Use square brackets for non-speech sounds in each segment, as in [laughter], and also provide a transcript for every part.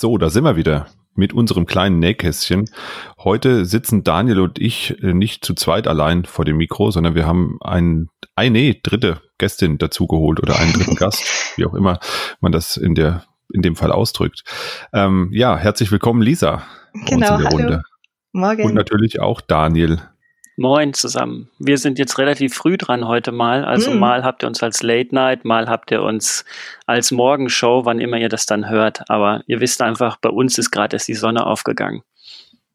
So, da sind wir wieder mit unserem kleinen Nähkästchen. Heute sitzen Daniel und ich äh, nicht zu zweit allein vor dem Mikro, sondern wir haben ein, eine dritte Gästin dazugeholt oder einen dritten Gast, [laughs] wie auch immer man das in der in dem Fall ausdrückt. Ähm, ja, herzlich willkommen, Lisa. Genau, hallo. Runde. Morgen. Und natürlich auch Daniel. Moin zusammen. Wir sind jetzt relativ früh dran heute mal. Also mm. mal habt ihr uns als Late Night, mal habt ihr uns als Morgenshow, wann immer ihr das dann hört. Aber ihr wisst einfach, bei uns ist gerade erst die Sonne aufgegangen.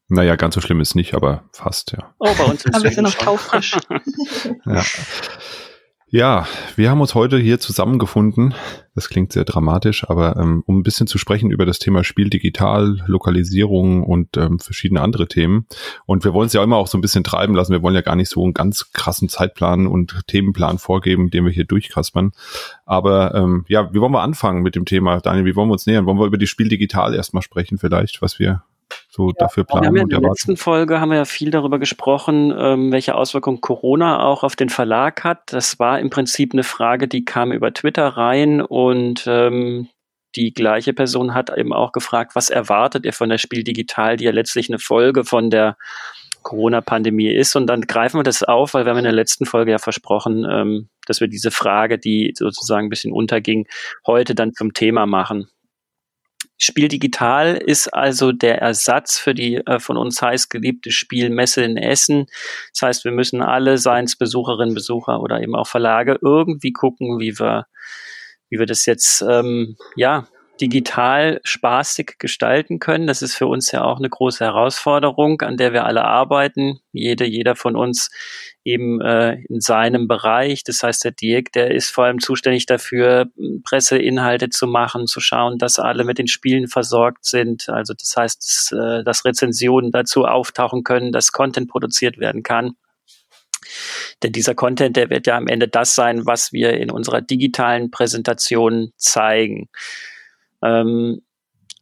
Naja, ganz so schlimm ist nicht, aber fast, ja. Oh, bei uns [laughs] ist es noch taufrisch. [laughs] ja. [laughs] Ja, wir haben uns heute hier zusammengefunden. Das klingt sehr dramatisch, aber ähm, um ein bisschen zu sprechen über das Thema Spiel digital, Lokalisierung und ähm, verschiedene andere Themen. Und wir wollen es ja immer auch so ein bisschen treiben lassen. Wir wollen ja gar nicht so einen ganz krassen Zeitplan und Themenplan vorgeben, den wir hier durchkaspern. Aber ähm, ja, wie wollen wir anfangen mit dem Thema, Daniel? Wie wollen wir uns nähern? Wollen wir über die Spiel digital erstmal sprechen vielleicht, was wir so ja, dafür planen. Wir haben ja in der letzten Folge haben wir ja viel darüber gesprochen, ähm, welche Auswirkungen Corona auch auf den Verlag hat. Das war im Prinzip eine Frage, die kam über Twitter rein und ähm, die gleiche Person hat eben auch gefragt, was erwartet ihr von der Spiel Digital, die ja letztlich eine Folge von der Corona-Pandemie ist. Und dann greifen wir das auf, weil wir haben in der letzten Folge ja versprochen, ähm, dass wir diese Frage, die sozusagen ein bisschen unterging, heute dann zum Thema machen. Spiel Digital ist also der Ersatz für die äh, von uns heiß geliebte Spielmesse in Essen. Das heißt, wir müssen alle, seien es Besucherinnen, Besucher oder eben auch Verlage, irgendwie gucken, wie wir, wie wir das jetzt ähm, ja digital spaßig gestalten können. Das ist für uns ja auch eine große Herausforderung, an der wir alle arbeiten. Jede, jeder von uns eben äh, in seinem Bereich. Das heißt, der Dirk, der ist vor allem zuständig dafür, Presseinhalte zu machen, zu schauen, dass alle mit den Spielen versorgt sind. Also das heißt, dass, äh, dass Rezensionen dazu auftauchen können, dass Content produziert werden kann. Denn dieser Content, der wird ja am Ende das sein, was wir in unserer digitalen Präsentation zeigen. Ähm,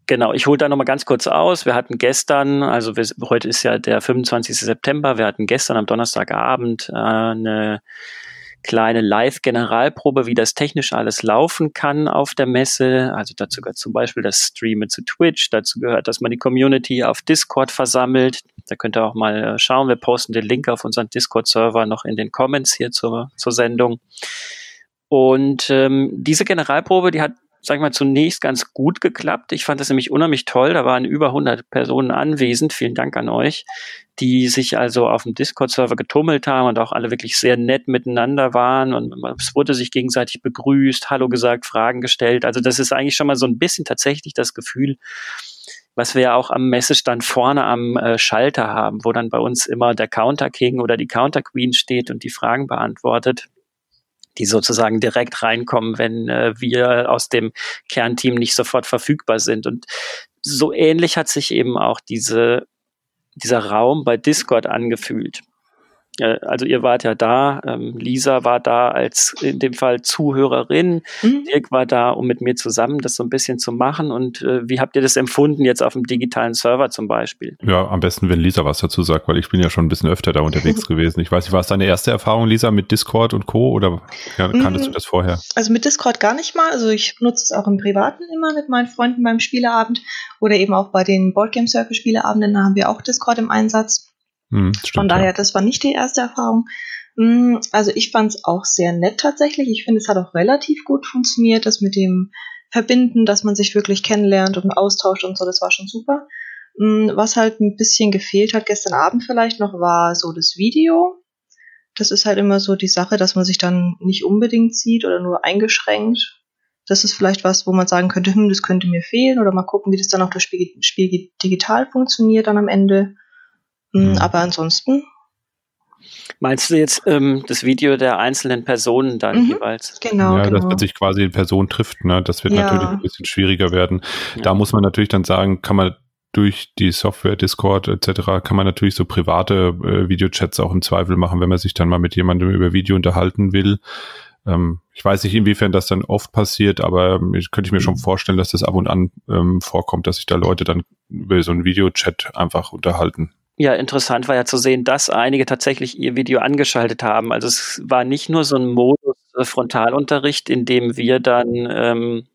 Genau, ich hole da nochmal ganz kurz aus. Wir hatten gestern, also wir, heute ist ja der 25. September, wir hatten gestern am Donnerstagabend äh, eine kleine Live-Generalprobe, wie das technisch alles laufen kann auf der Messe. Also dazu gehört zum Beispiel das Streamen zu Twitch, dazu gehört, dass man die Community auf Discord versammelt. Da könnt ihr auch mal äh, schauen. Wir posten den Link auf unseren Discord-Server noch in den Comments hier zur, zur Sendung. Und ähm, diese Generalprobe, die hat sag ich mal, zunächst ganz gut geklappt. Ich fand das nämlich unheimlich toll. Da waren über 100 Personen anwesend. Vielen Dank an euch, die sich also auf dem Discord-Server getummelt haben und auch alle wirklich sehr nett miteinander waren und es wurde sich gegenseitig begrüßt, Hallo gesagt, Fragen gestellt. Also das ist eigentlich schon mal so ein bisschen tatsächlich das Gefühl, was wir ja auch am Messestand vorne am äh, Schalter haben, wo dann bei uns immer der Counter King oder die Counter Queen steht und die Fragen beantwortet die sozusagen direkt reinkommen, wenn äh, wir aus dem Kernteam nicht sofort verfügbar sind. Und so ähnlich hat sich eben auch diese, dieser Raum bei Discord angefühlt. Äh, also ihr wart ja da, ähm, Lisa war da als in dem Fall Zuhörerin, mhm. Dirk war da, um mit mir zusammen das so ein bisschen zu machen. Und äh, wie habt ihr das empfunden jetzt auf dem digitalen Server zum Beispiel? Ja, am besten, wenn Lisa was dazu sagt, weil ich bin ja schon ein bisschen öfter da unterwegs [laughs] gewesen. Ich weiß nicht, war es deine erste Erfahrung, Lisa, mit Discord und Co. oder ja, kanntest mhm. du das vorher? Also mit Discord gar nicht mal. Also ich nutze es auch im Privaten immer mit meinen Freunden beim Spieleabend oder eben auch bei den Boardgame Circle Spieleabenden, da haben wir auch Discord im Einsatz. Hm, stimmt, Von daher, ja. das war nicht die erste Erfahrung. Hm, also ich fand es auch sehr nett tatsächlich. Ich finde, es hat auch relativ gut funktioniert, das mit dem Verbinden, dass man sich wirklich kennenlernt und austauscht und so, das war schon super. Hm, was halt ein bisschen gefehlt hat gestern Abend vielleicht noch, war so das Video. Das ist halt immer so die Sache, dass man sich dann nicht unbedingt sieht oder nur eingeschränkt. Das ist vielleicht was, wo man sagen könnte, hm, das könnte mir fehlen oder mal gucken, wie das dann auch das Spiel, Spiel digital funktioniert dann am Ende. Mhm. Aber ansonsten. Meinst du jetzt ähm, das Video der einzelnen Personen dann mhm, jeweils? Genau. Ja, genau. dass man sich quasi in Person trifft, ne? Das wird ja. natürlich ein bisschen schwieriger werden. Ja. Da muss man natürlich dann sagen, kann man durch die Software, Discord etc., kann man natürlich so private äh, Videochats auch im Zweifel machen, wenn man sich dann mal mit jemandem über Video unterhalten will. Ähm, ich weiß nicht, inwiefern das dann oft passiert, aber ähm, ich könnte ich mir schon vorstellen, dass das ab und an ähm, vorkommt, dass sich da Leute dann über so einen Videochat einfach unterhalten. Ja, interessant war ja zu sehen, dass einige tatsächlich ihr Video angeschaltet haben. Also es war nicht nur so ein Modus äh, Frontalunterricht, in dem wir dann ähm,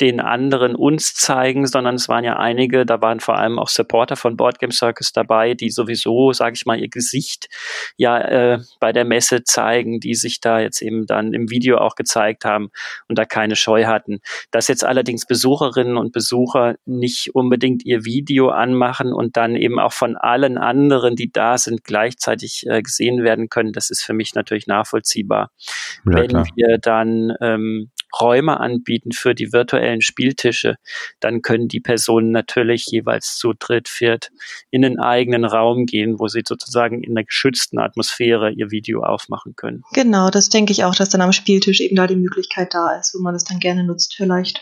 den anderen uns zeigen, sondern es waren ja einige, da waren vor allem auch Supporter von Board Game Circus dabei, die sowieso, sage ich mal, ihr Gesicht ja äh, bei der Messe zeigen, die sich da jetzt eben dann im Video auch gezeigt haben und da keine Scheu hatten. Dass jetzt allerdings Besucherinnen und Besucher nicht unbedingt ihr Video anmachen und dann eben auch von allen anderen, die da sind, gleichzeitig äh, gesehen werden können, das ist für mich natürlich nachvollziehbar. Ja, Wenn klar. wir dann ähm, Räume anbieten für die virtuellen Spieltische, dann können die Personen natürlich jeweils zu dritt, viert in einen eigenen Raum gehen, wo sie sozusagen in einer geschützten Atmosphäre ihr Video aufmachen können. Genau, das denke ich auch, dass dann am Spieltisch eben da die Möglichkeit da ist, wo man das dann gerne nutzt vielleicht.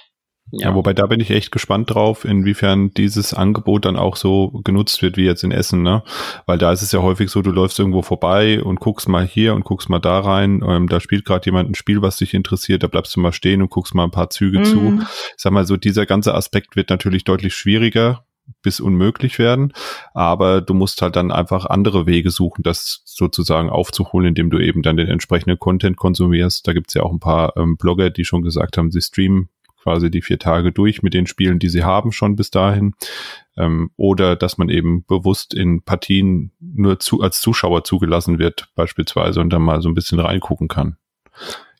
Ja. ja, wobei da bin ich echt gespannt drauf, inwiefern dieses Angebot dann auch so genutzt wird wie jetzt in Essen, ne? Weil da ist es ja häufig so, du läufst irgendwo vorbei und guckst mal hier und guckst mal da rein. Ähm, da spielt gerade jemand ein Spiel, was dich interessiert, da bleibst du mal stehen und guckst mal ein paar Züge mhm. zu. Ich sag mal so, dieser ganze Aspekt wird natürlich deutlich schwieriger bis unmöglich werden, aber du musst halt dann einfach andere Wege suchen, das sozusagen aufzuholen, indem du eben dann den entsprechenden Content konsumierst. Da gibt's ja auch ein paar ähm, Blogger, die schon gesagt haben, sie streamen quasi die vier Tage durch mit den Spielen, die sie haben schon bis dahin. Ähm, oder dass man eben bewusst in Partien nur zu, als Zuschauer zugelassen wird, beispielsweise, und dann mal so ein bisschen reingucken kann.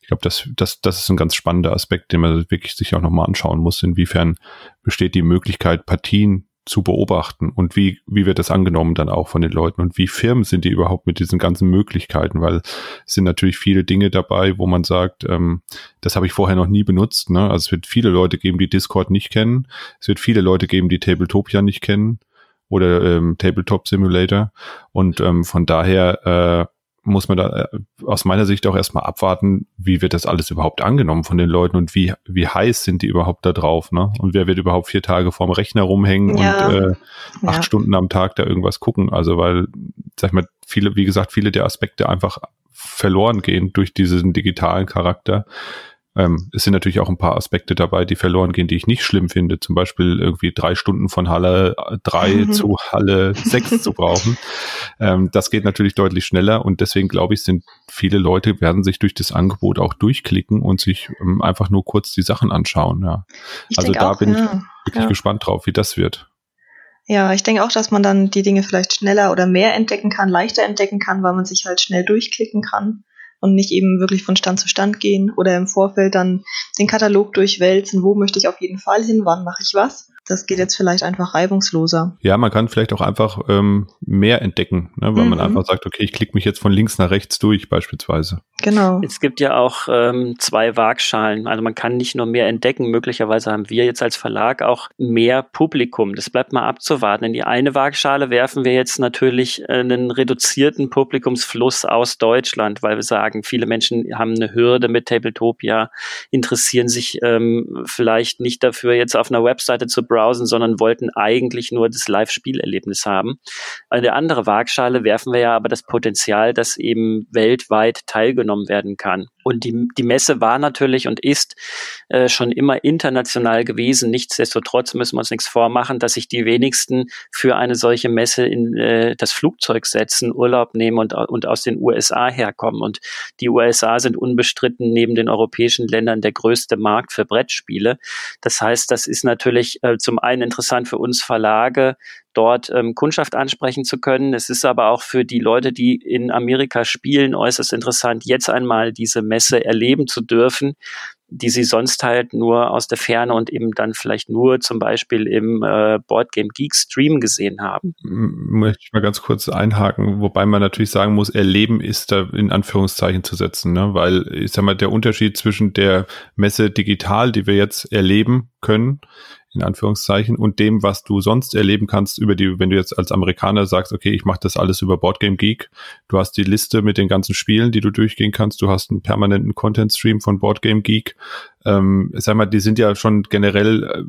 Ich glaube, das, das, das ist ein ganz spannender Aspekt, den man wirklich sich auch nochmal anschauen muss. Inwiefern besteht die Möglichkeit, Partien zu beobachten und wie, wie wird das angenommen dann auch von den Leuten und wie firm sind die überhaupt mit diesen ganzen Möglichkeiten, weil es sind natürlich viele Dinge dabei, wo man sagt, ähm, das habe ich vorher noch nie benutzt. Ne? Also es wird viele Leute geben, die Discord nicht kennen, es wird viele Leute geben, die Tabletopia nicht kennen oder ähm, Tabletop Simulator und ähm, von daher äh, muss man da äh, aus meiner Sicht auch erstmal abwarten, wie wird das alles überhaupt angenommen von den Leuten und wie, wie heiß sind die überhaupt da drauf, ne? Und wer wird überhaupt vier Tage vorm Rechner rumhängen ja. und äh, acht ja. Stunden am Tag da irgendwas gucken? Also weil, sag ich mal, viele, wie gesagt, viele der Aspekte einfach verloren gehen durch diesen digitalen Charakter. Ähm, es sind natürlich auch ein paar Aspekte dabei, die verloren gehen, die ich nicht schlimm finde. Zum Beispiel irgendwie drei Stunden von Halle drei mhm. zu Halle [laughs] sechs zu brauchen. Ähm, das geht natürlich deutlich schneller und deswegen glaube ich, sind viele Leute werden sich durch das Angebot auch durchklicken und sich ähm, einfach nur kurz die Sachen anschauen. Ja. Ich also da auch, bin ja. ich wirklich ja. gespannt drauf, wie das wird. Ja, ich denke auch, dass man dann die Dinge vielleicht schneller oder mehr entdecken kann, leichter entdecken kann, weil man sich halt schnell durchklicken kann und nicht eben wirklich von Stand zu Stand gehen oder im Vorfeld dann den Katalog durchwälzen, wo möchte ich auf jeden Fall hin, wann mache ich was das geht jetzt vielleicht einfach reibungsloser. Ja, man kann vielleicht auch einfach ähm, mehr entdecken, ne, weil mhm. man einfach sagt, okay, ich klicke mich jetzt von links nach rechts durch beispielsweise. Genau. Es gibt ja auch ähm, zwei Waagschalen. Also man kann nicht nur mehr entdecken, möglicherweise haben wir jetzt als Verlag auch mehr Publikum. Das bleibt mal abzuwarten. In die eine Waagschale werfen wir jetzt natürlich einen reduzierten Publikumsfluss aus Deutschland, weil wir sagen, viele Menschen haben eine Hürde mit Tabletopia, interessieren sich ähm, vielleicht nicht dafür, jetzt auf einer Webseite zu browsen, sondern wollten eigentlich nur das Live-Spielerlebnis haben. Der andere Waagschale werfen wir ja aber das Potenzial, dass eben weltweit teilgenommen werden kann. Und die, die Messe war natürlich und ist äh, schon immer international gewesen. Nichtsdestotrotz müssen wir uns nichts vormachen, dass sich die wenigsten für eine solche Messe in äh, das Flugzeug setzen, Urlaub nehmen und, und aus den USA herkommen. Und die USA sind unbestritten neben den europäischen Ländern der größte Markt für Brettspiele. Das heißt, das ist natürlich äh, zum einen interessant für uns Verlage, dort ähm, Kundschaft ansprechen zu können. Es ist aber auch für die Leute, die in Amerika spielen, äußerst interessant, jetzt einmal diese Messe erleben zu dürfen, die sie sonst halt nur aus der Ferne und eben dann vielleicht nur zum Beispiel im äh, Boardgame Geek Stream gesehen haben. Möchte ich mal ganz kurz einhaken, wobei man natürlich sagen muss, erleben ist da in Anführungszeichen zu setzen, ne? weil ich sag mal, der Unterschied zwischen der Messe digital, die wir jetzt erleben können, in Anführungszeichen, und dem, was du sonst erleben kannst über die, wenn du jetzt als Amerikaner sagst, okay, ich mache das alles über Boardgame Geek, du hast die Liste mit den ganzen Spielen, die du durchgehen kannst, du hast einen permanenten Content-Stream von Boardgame Geek. Ähm, sag mal, die sind ja schon generell äh,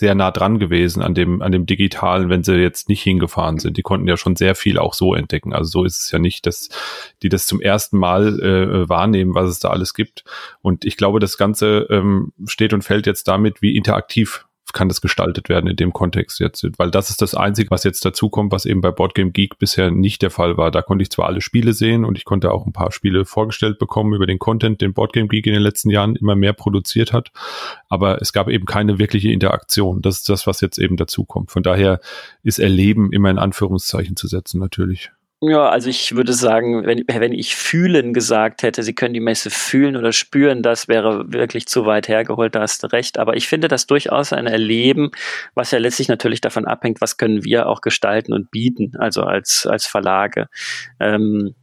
sehr nah dran gewesen an dem, an dem Digitalen, wenn sie jetzt nicht hingefahren sind. Die konnten ja schon sehr viel auch so entdecken. Also so ist es ja nicht, dass die das zum ersten Mal äh, wahrnehmen, was es da alles gibt. Und ich glaube, das Ganze ähm, steht und fällt jetzt damit, wie interaktiv kann das gestaltet werden in dem Kontext jetzt? Weil das ist das Einzige, was jetzt dazu kommt, was eben bei Boardgame Geek bisher nicht der Fall war. Da konnte ich zwar alle Spiele sehen und ich konnte auch ein paar Spiele vorgestellt bekommen über den Content, den Boardgame Geek in den letzten Jahren immer mehr produziert hat, aber es gab eben keine wirkliche Interaktion. Das ist das, was jetzt eben dazu kommt. Von daher ist Erleben immer in Anführungszeichen zu setzen natürlich. Ja, also ich würde sagen, wenn, wenn ich fühlen gesagt hätte, sie können die Messe fühlen oder spüren, das wäre wirklich zu weit hergeholt, da hast du recht. Aber ich finde das durchaus ein Erleben, was ja letztlich natürlich davon abhängt, was können wir auch gestalten und bieten, also als, als Verlage. Ähm,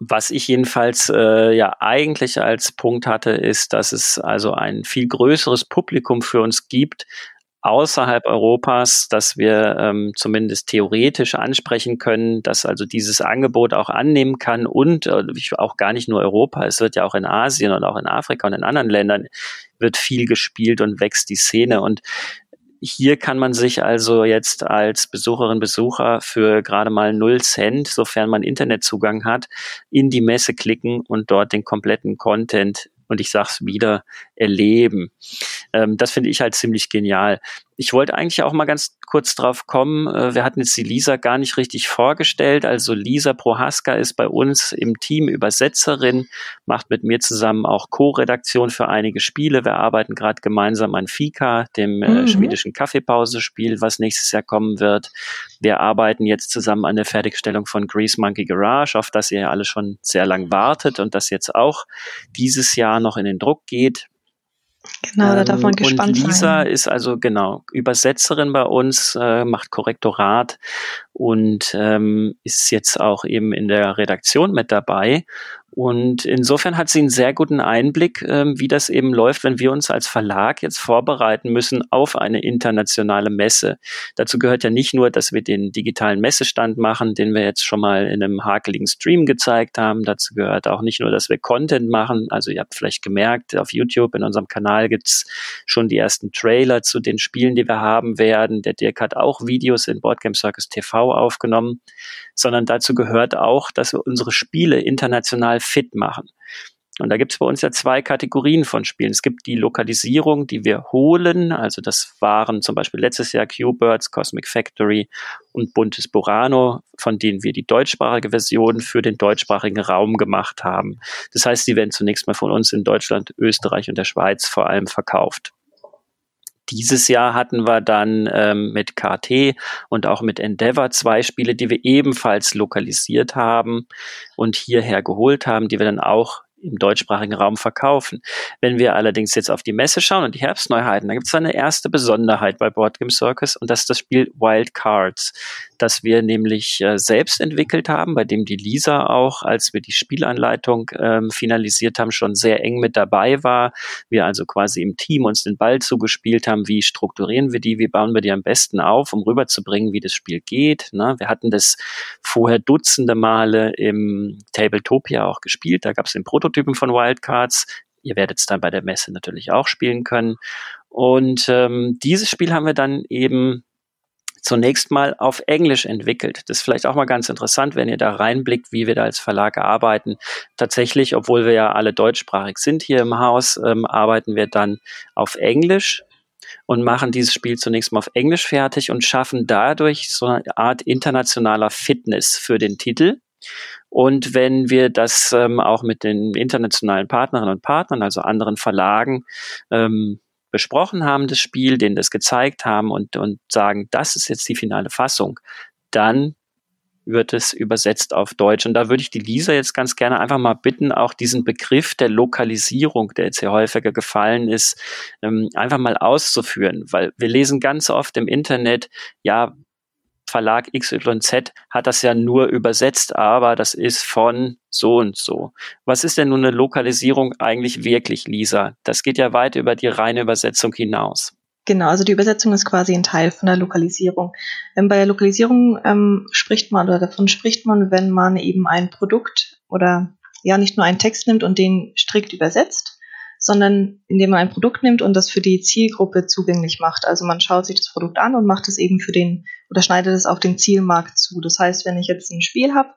was ich jedenfalls äh, ja eigentlich als Punkt hatte, ist, dass es also ein viel größeres Publikum für uns gibt, außerhalb Europas, dass wir ähm, zumindest theoretisch ansprechen können, dass also dieses Angebot auch annehmen kann und äh, auch gar nicht nur Europa, es wird ja auch in Asien und auch in Afrika und in anderen Ländern wird viel gespielt und wächst die Szene. Und hier kann man sich also jetzt als Besucherin, Besucher für gerade mal null Cent, sofern man Internetzugang hat, in die Messe klicken und dort den kompletten Content und ich sag's wieder, erleben. Ähm, das finde ich halt ziemlich genial. Ich wollte eigentlich auch mal ganz kurz drauf kommen. Äh, wir hatten jetzt die Lisa gar nicht richtig vorgestellt. Also Lisa Prohaska ist bei uns im Team Übersetzerin, macht mit mir zusammen auch Co-Redaktion für einige Spiele. Wir arbeiten gerade gemeinsam an Fika, dem äh, mhm. schwedischen Kaffeepausespiel, was nächstes Jahr kommen wird. Wir arbeiten jetzt zusammen an der Fertigstellung von Grease Monkey Garage, auf das ihr ja alle schon sehr lang wartet und das jetzt auch dieses Jahr noch in den Druck geht. Genau, da darf man ähm, gespannt und Lisa sein. ist also genau Übersetzerin bei uns, äh, macht Korrektorat und ähm, ist jetzt auch eben in der Redaktion mit dabei und insofern hat sie einen sehr guten Einblick, ähm, wie das eben läuft, wenn wir uns als Verlag jetzt vorbereiten müssen auf eine internationale Messe. Dazu gehört ja nicht nur, dass wir den digitalen Messestand machen, den wir jetzt schon mal in einem hakeligen Stream gezeigt haben. Dazu gehört auch nicht nur, dass wir Content machen. Also ihr habt vielleicht gemerkt, auf YouTube in unserem Kanal gibt's schon die ersten Trailer zu den Spielen, die wir haben werden. Der Dirk hat auch Videos in Boardgame Circus TV aufgenommen sondern dazu gehört auch, dass wir unsere Spiele international fit machen. Und da gibt es bei uns ja zwei Kategorien von Spielen. Es gibt die Lokalisierung, die wir holen. Also das waren zum Beispiel letztes Jahr Q-Birds, Cosmic Factory und Buntes Burano, von denen wir die deutschsprachige Version für den deutschsprachigen Raum gemacht haben. Das heißt, die werden zunächst mal von uns in Deutschland, Österreich und der Schweiz vor allem verkauft. Dieses Jahr hatten wir dann ähm, mit KT und auch mit Endeavor zwei Spiele, die wir ebenfalls lokalisiert haben und hierher geholt haben, die wir dann auch im deutschsprachigen Raum verkaufen. Wenn wir allerdings jetzt auf die Messe schauen und die Herbstneuheiten, dann gibt es eine erste Besonderheit bei Board Game Circus und das ist das Spiel Wild Cards das wir nämlich äh, selbst entwickelt haben, bei dem die Lisa auch, als wir die Spielanleitung ähm, finalisiert haben, schon sehr eng mit dabei war. Wir also quasi im Team uns den Ball zugespielt haben, wie strukturieren wir die, wie bauen wir die am besten auf, um rüberzubringen, wie das Spiel geht. Ne? Wir hatten das vorher dutzende Male im Tabletopia auch gespielt. Da gab es den Prototypen von Wildcards. Ihr werdet es dann bei der Messe natürlich auch spielen können. Und ähm, dieses Spiel haben wir dann eben zunächst mal auf Englisch entwickelt. Das ist vielleicht auch mal ganz interessant, wenn ihr da reinblickt, wie wir da als Verlag arbeiten. Tatsächlich, obwohl wir ja alle deutschsprachig sind hier im Haus, ähm, arbeiten wir dann auf Englisch und machen dieses Spiel zunächst mal auf Englisch fertig und schaffen dadurch so eine Art internationaler Fitness für den Titel. Und wenn wir das ähm, auch mit den internationalen Partnerinnen und Partnern, also anderen Verlagen, ähm, besprochen haben, das Spiel, denen das gezeigt haben und, und sagen, das ist jetzt die finale Fassung, dann wird es übersetzt auf Deutsch. Und da würde ich die Lisa jetzt ganz gerne einfach mal bitten, auch diesen Begriff der Lokalisierung, der jetzt hier häufiger gefallen ist, ähm, einfach mal auszuführen, weil wir lesen ganz oft im Internet, ja, Verlag XYZ hat das ja nur übersetzt, aber das ist von so und so. Was ist denn nun eine Lokalisierung eigentlich wirklich, Lisa? Das geht ja weit über die reine Übersetzung hinaus. Genau, also die Übersetzung ist quasi ein Teil von der Lokalisierung. Ähm, bei der Lokalisierung ähm, spricht man oder davon spricht man, wenn man eben ein Produkt oder ja nicht nur einen Text nimmt und den strikt übersetzt, sondern indem man ein Produkt nimmt und das für die Zielgruppe zugänglich macht. Also man schaut sich das Produkt an und macht es eben für den oder schneidet es auf den Zielmarkt zu. Das heißt, wenn ich jetzt ein Spiel habe,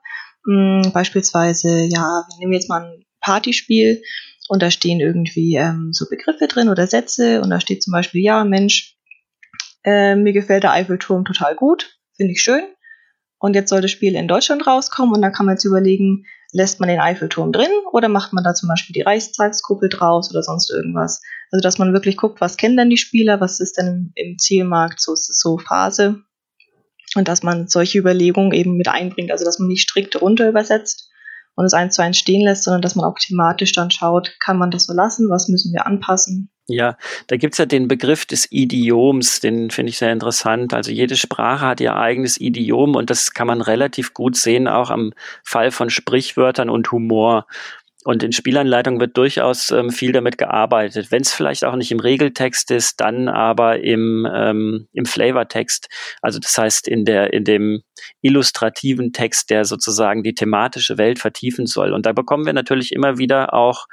hm, beispielsweise, ja, wir nehmen jetzt mal ein Partyspiel und da stehen irgendwie ähm, so Begriffe drin oder Sätze und da steht zum Beispiel, ja, Mensch, äh, mir gefällt der Eiffelturm total gut, finde ich schön. Und jetzt soll das Spiel in Deutschland rauskommen und dann kann man jetzt überlegen, lässt man den Eiffelturm drin oder macht man da zum Beispiel die Reichstagskuppel draus oder sonst irgendwas. Also dass man wirklich guckt, was kennen denn die Spieler, was ist denn im Zielmarkt so, so Phase und dass man solche Überlegungen eben mit einbringt, also dass man nicht strikt runter übersetzt und es eins zu eins stehen lässt, sondern dass man auch thematisch dann schaut, kann man das so lassen, was müssen wir anpassen ja, da gibt's ja den Begriff des Idioms, den finde ich sehr interessant. Also jede Sprache hat ihr eigenes Idiom und das kann man relativ gut sehen, auch am Fall von Sprichwörtern und Humor. Und in Spielanleitungen wird durchaus ähm, viel damit gearbeitet. Wenn es vielleicht auch nicht im Regeltext ist, dann aber im, ähm, im Flavortext. Also das heißt in der in dem illustrativen Text, der sozusagen die thematische Welt vertiefen soll. Und da bekommen wir natürlich immer wieder auch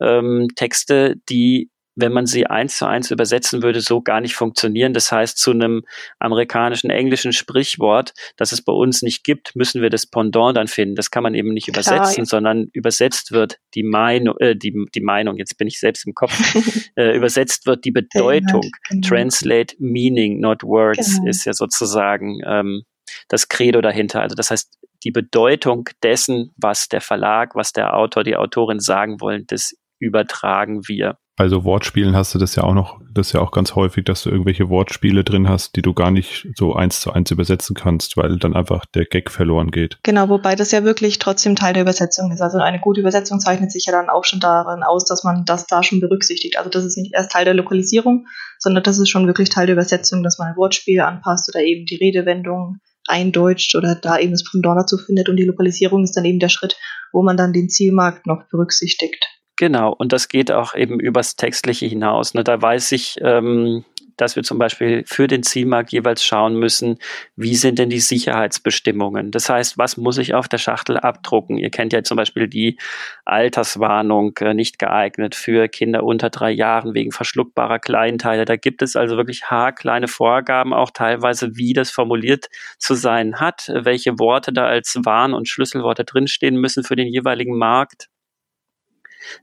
ähm, Texte, die wenn man sie eins zu eins übersetzen würde, so gar nicht funktionieren. Das heißt, zu einem amerikanischen, englischen Sprichwort, das es bei uns nicht gibt, müssen wir das Pendant dann finden. Das kann man eben nicht Klar, übersetzen, ja. sondern übersetzt wird die Meinung, äh, die, die Meinung, jetzt bin ich selbst im Kopf, [laughs] äh, übersetzt wird die Bedeutung. Genau. Translate meaning, not words, genau. ist ja sozusagen ähm, das Credo dahinter. Also das heißt, die Bedeutung dessen, was der Verlag, was der Autor, die Autorin sagen wollen, das übertragen wir bei so Wortspielen hast du das ja auch noch, das ist ja auch ganz häufig, dass du irgendwelche Wortspiele drin hast, die du gar nicht so eins zu eins übersetzen kannst, weil dann einfach der Gag verloren geht. Genau, wobei das ja wirklich trotzdem Teil der Übersetzung ist. Also eine gute Übersetzung zeichnet sich ja dann auch schon darin aus, dass man das da schon berücksichtigt. Also das ist nicht erst Teil der Lokalisierung, sondern das ist schon wirklich Teil der Übersetzung, dass man ein Wortspiel anpasst oder eben die Redewendung eindeutscht oder da eben das Pendant dazu findet und die Lokalisierung ist dann eben der Schritt, wo man dann den Zielmarkt noch berücksichtigt. Genau, und das geht auch eben übers Textliche hinaus. Ne? Da weiß ich, ähm, dass wir zum Beispiel für den Zielmarkt jeweils schauen müssen, wie sind denn die Sicherheitsbestimmungen? Das heißt, was muss ich auf der Schachtel abdrucken? Ihr kennt ja zum Beispiel die Alterswarnung, äh, nicht geeignet für Kinder unter drei Jahren wegen verschluckbarer Kleinteile. Da gibt es also wirklich haarkleine Vorgaben, auch teilweise, wie das formuliert zu sein hat, welche Worte da als Warn- und Schlüsselworte drinstehen müssen für den jeweiligen Markt.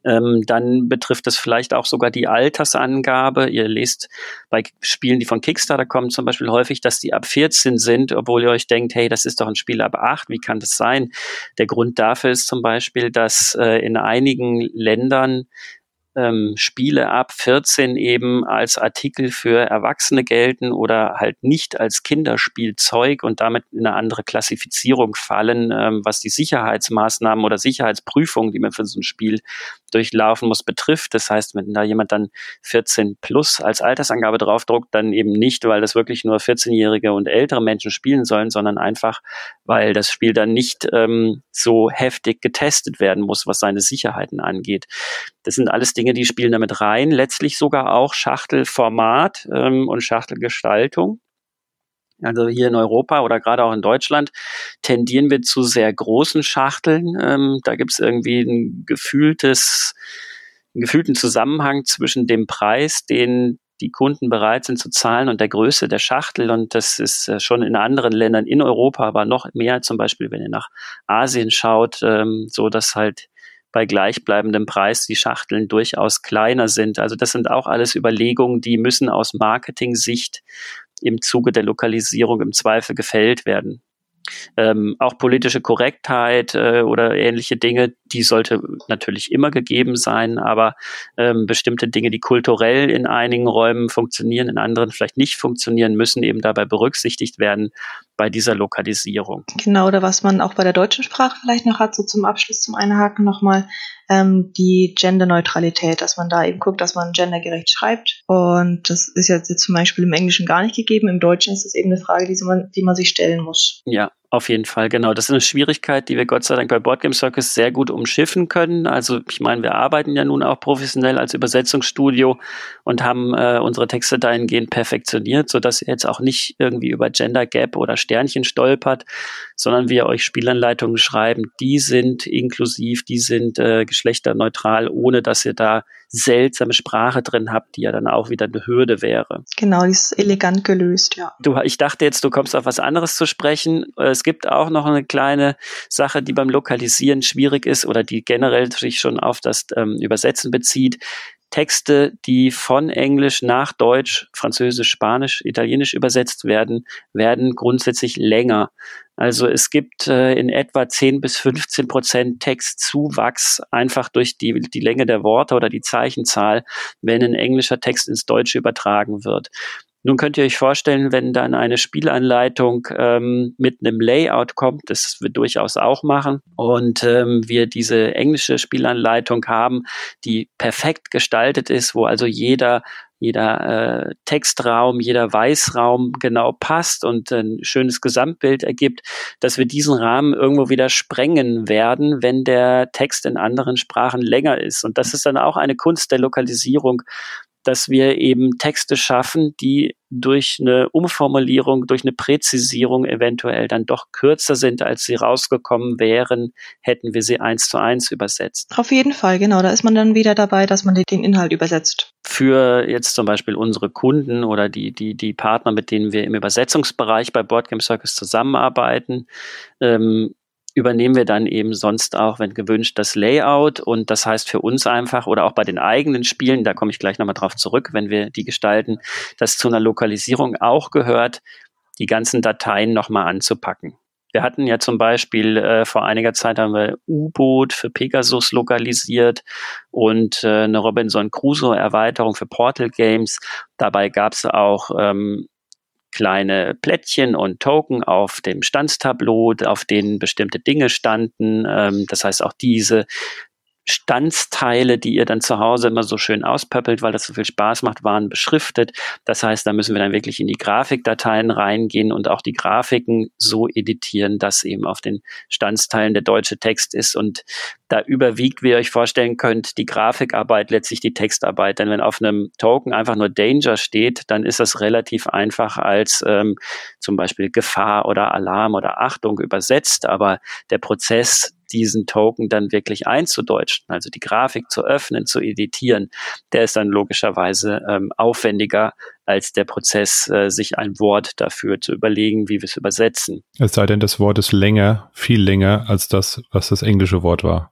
Ähm, dann betrifft es vielleicht auch sogar die Altersangabe. Ihr lest bei Spielen, die von Kickstarter kommen, zum Beispiel häufig, dass die ab 14 sind, obwohl ihr euch denkt, hey, das ist doch ein Spiel ab 8, wie kann das sein? Der Grund dafür ist zum Beispiel, dass äh, in einigen Ländern ähm, Spiele ab 14 eben als Artikel für Erwachsene gelten oder halt nicht als Kinderspielzeug und damit in eine andere Klassifizierung fallen, ähm, was die Sicherheitsmaßnahmen oder Sicherheitsprüfungen, die man für so ein Spiel durchlaufen muss, betrifft. Das heißt, wenn da jemand dann 14 plus als Altersangabe draufdruckt, dann eben nicht, weil das wirklich nur 14-jährige und ältere Menschen spielen sollen, sondern einfach, weil das Spiel dann nicht ähm, so heftig getestet werden muss, was seine Sicherheiten angeht. Das sind alles Dinge, die spielen damit rein. Letztlich sogar auch Schachtelformat ähm, und Schachtelgestaltung. Also hier in Europa oder gerade auch in Deutschland tendieren wir zu sehr großen Schachteln. Ähm, da gibt es irgendwie ein gefühltes, einen gefühlten Zusammenhang zwischen dem Preis, den die Kunden bereit sind zu zahlen und der Größe der Schachtel. Und das ist äh, schon in anderen Ländern in Europa, aber noch mehr, zum Beispiel, wenn ihr nach Asien schaut, ähm, so dass halt bei gleichbleibendem Preis die Schachteln durchaus kleiner sind. Also das sind auch alles Überlegungen, die müssen aus Marketing-Sicht im Zuge der Lokalisierung im Zweifel gefällt werden. Ähm, auch politische Korrektheit äh, oder ähnliche Dinge, die sollte natürlich immer gegeben sein, aber ähm, bestimmte Dinge, die kulturell in einigen Räumen funktionieren, in anderen vielleicht nicht funktionieren, müssen eben dabei berücksichtigt werden bei dieser Lokalisierung. Genau, oder was man auch bei der deutschen Sprache vielleicht noch hat, so zum Abschluss zum Einhaken nochmal, ähm, die Genderneutralität, dass man da eben guckt, dass man gendergerecht schreibt. Und das ist jetzt, jetzt zum Beispiel im Englischen gar nicht gegeben. Im Deutschen ist es eben eine Frage, die man, die man sich stellen muss. Ja, auf jeden Fall, genau. Das ist eine Schwierigkeit, die wir Gott sei Dank bei Boardgame Circus sehr gut umschiffen können. Also ich meine, wir arbeiten ja nun auch professionell als Übersetzungsstudio und haben äh, unsere Texte dahingehend perfektioniert, sodass ihr jetzt auch nicht irgendwie über Gender Gap oder Sternchen stolpert, sondern wir euch Spielanleitungen schreiben, die sind inklusiv, die sind äh, geschlechterneutral, ohne dass ihr da seltsame Sprache drin habe, die ja dann auch wieder eine Hürde wäre. Genau, die ist elegant gelöst, ja. Du, ich dachte jetzt, du kommst auf was anderes zu sprechen. Es gibt auch noch eine kleine Sache, die beim Lokalisieren schwierig ist oder die generell sich schon auf das ähm, Übersetzen bezieht. Texte, die von Englisch nach Deutsch, Französisch, Spanisch, Italienisch übersetzt werden, werden grundsätzlich länger. Also es gibt äh, in etwa 10 bis 15 Prozent Textzuwachs einfach durch die, die Länge der Worte oder die Zeichenzahl, wenn ein englischer Text ins Deutsche übertragen wird. Nun könnt ihr euch vorstellen, wenn dann eine Spielanleitung ähm, mit einem Layout kommt, das wir durchaus auch machen, und ähm, wir diese englische Spielanleitung haben, die perfekt gestaltet ist, wo also jeder jeder äh, Textraum, jeder Weißraum genau passt und ein schönes Gesamtbild ergibt, dass wir diesen Rahmen irgendwo wieder sprengen werden, wenn der Text in anderen Sprachen länger ist. Und das ist dann auch eine Kunst der Lokalisierung, dass wir eben Texte schaffen, die durch eine Umformulierung, durch eine Präzisierung eventuell dann doch kürzer sind, als sie rausgekommen wären, hätten wir sie eins zu eins übersetzt. Auf jeden Fall, genau. Da ist man dann wieder dabei, dass man den Inhalt übersetzt. Für jetzt zum Beispiel unsere Kunden oder die, die, die Partner, mit denen wir im Übersetzungsbereich bei Boardgame Circus zusammenarbeiten, ähm, übernehmen wir dann eben sonst auch, wenn gewünscht, das Layout. Und das heißt für uns einfach oder auch bei den eigenen Spielen, da komme ich gleich nochmal drauf zurück, wenn wir die gestalten, dass zu einer Lokalisierung auch gehört, die ganzen Dateien nochmal anzupacken. Wir hatten ja zum Beispiel äh, vor einiger Zeit haben wir U-Boot für Pegasus lokalisiert und äh, eine Robinson Crusoe Erweiterung für Portal Games. Dabei gab es auch ähm, kleine Plättchen und Token auf dem Standstableau, auf denen bestimmte Dinge standen. Ähm, das heißt, auch diese Standsteile, die ihr dann zu Hause immer so schön auspöppelt, weil das so viel Spaß macht, waren beschriftet. Das heißt, da müssen wir dann wirklich in die Grafikdateien reingehen und auch die Grafiken so editieren, dass eben auf den Standsteilen der deutsche Text ist. Und da überwiegt, wie ihr euch vorstellen könnt, die Grafikarbeit letztlich die Textarbeit. Denn wenn auf einem Token einfach nur Danger steht, dann ist das relativ einfach als ähm, zum Beispiel Gefahr oder Alarm oder Achtung übersetzt. Aber der Prozess diesen Token dann wirklich einzudeutschen, also die Grafik zu öffnen, zu editieren, der ist dann logischerweise ähm, aufwendiger als der Prozess, äh, sich ein Wort dafür zu überlegen, wie wir es übersetzen. Es sei denn, das Wort ist länger, viel länger als das, was das englische Wort war.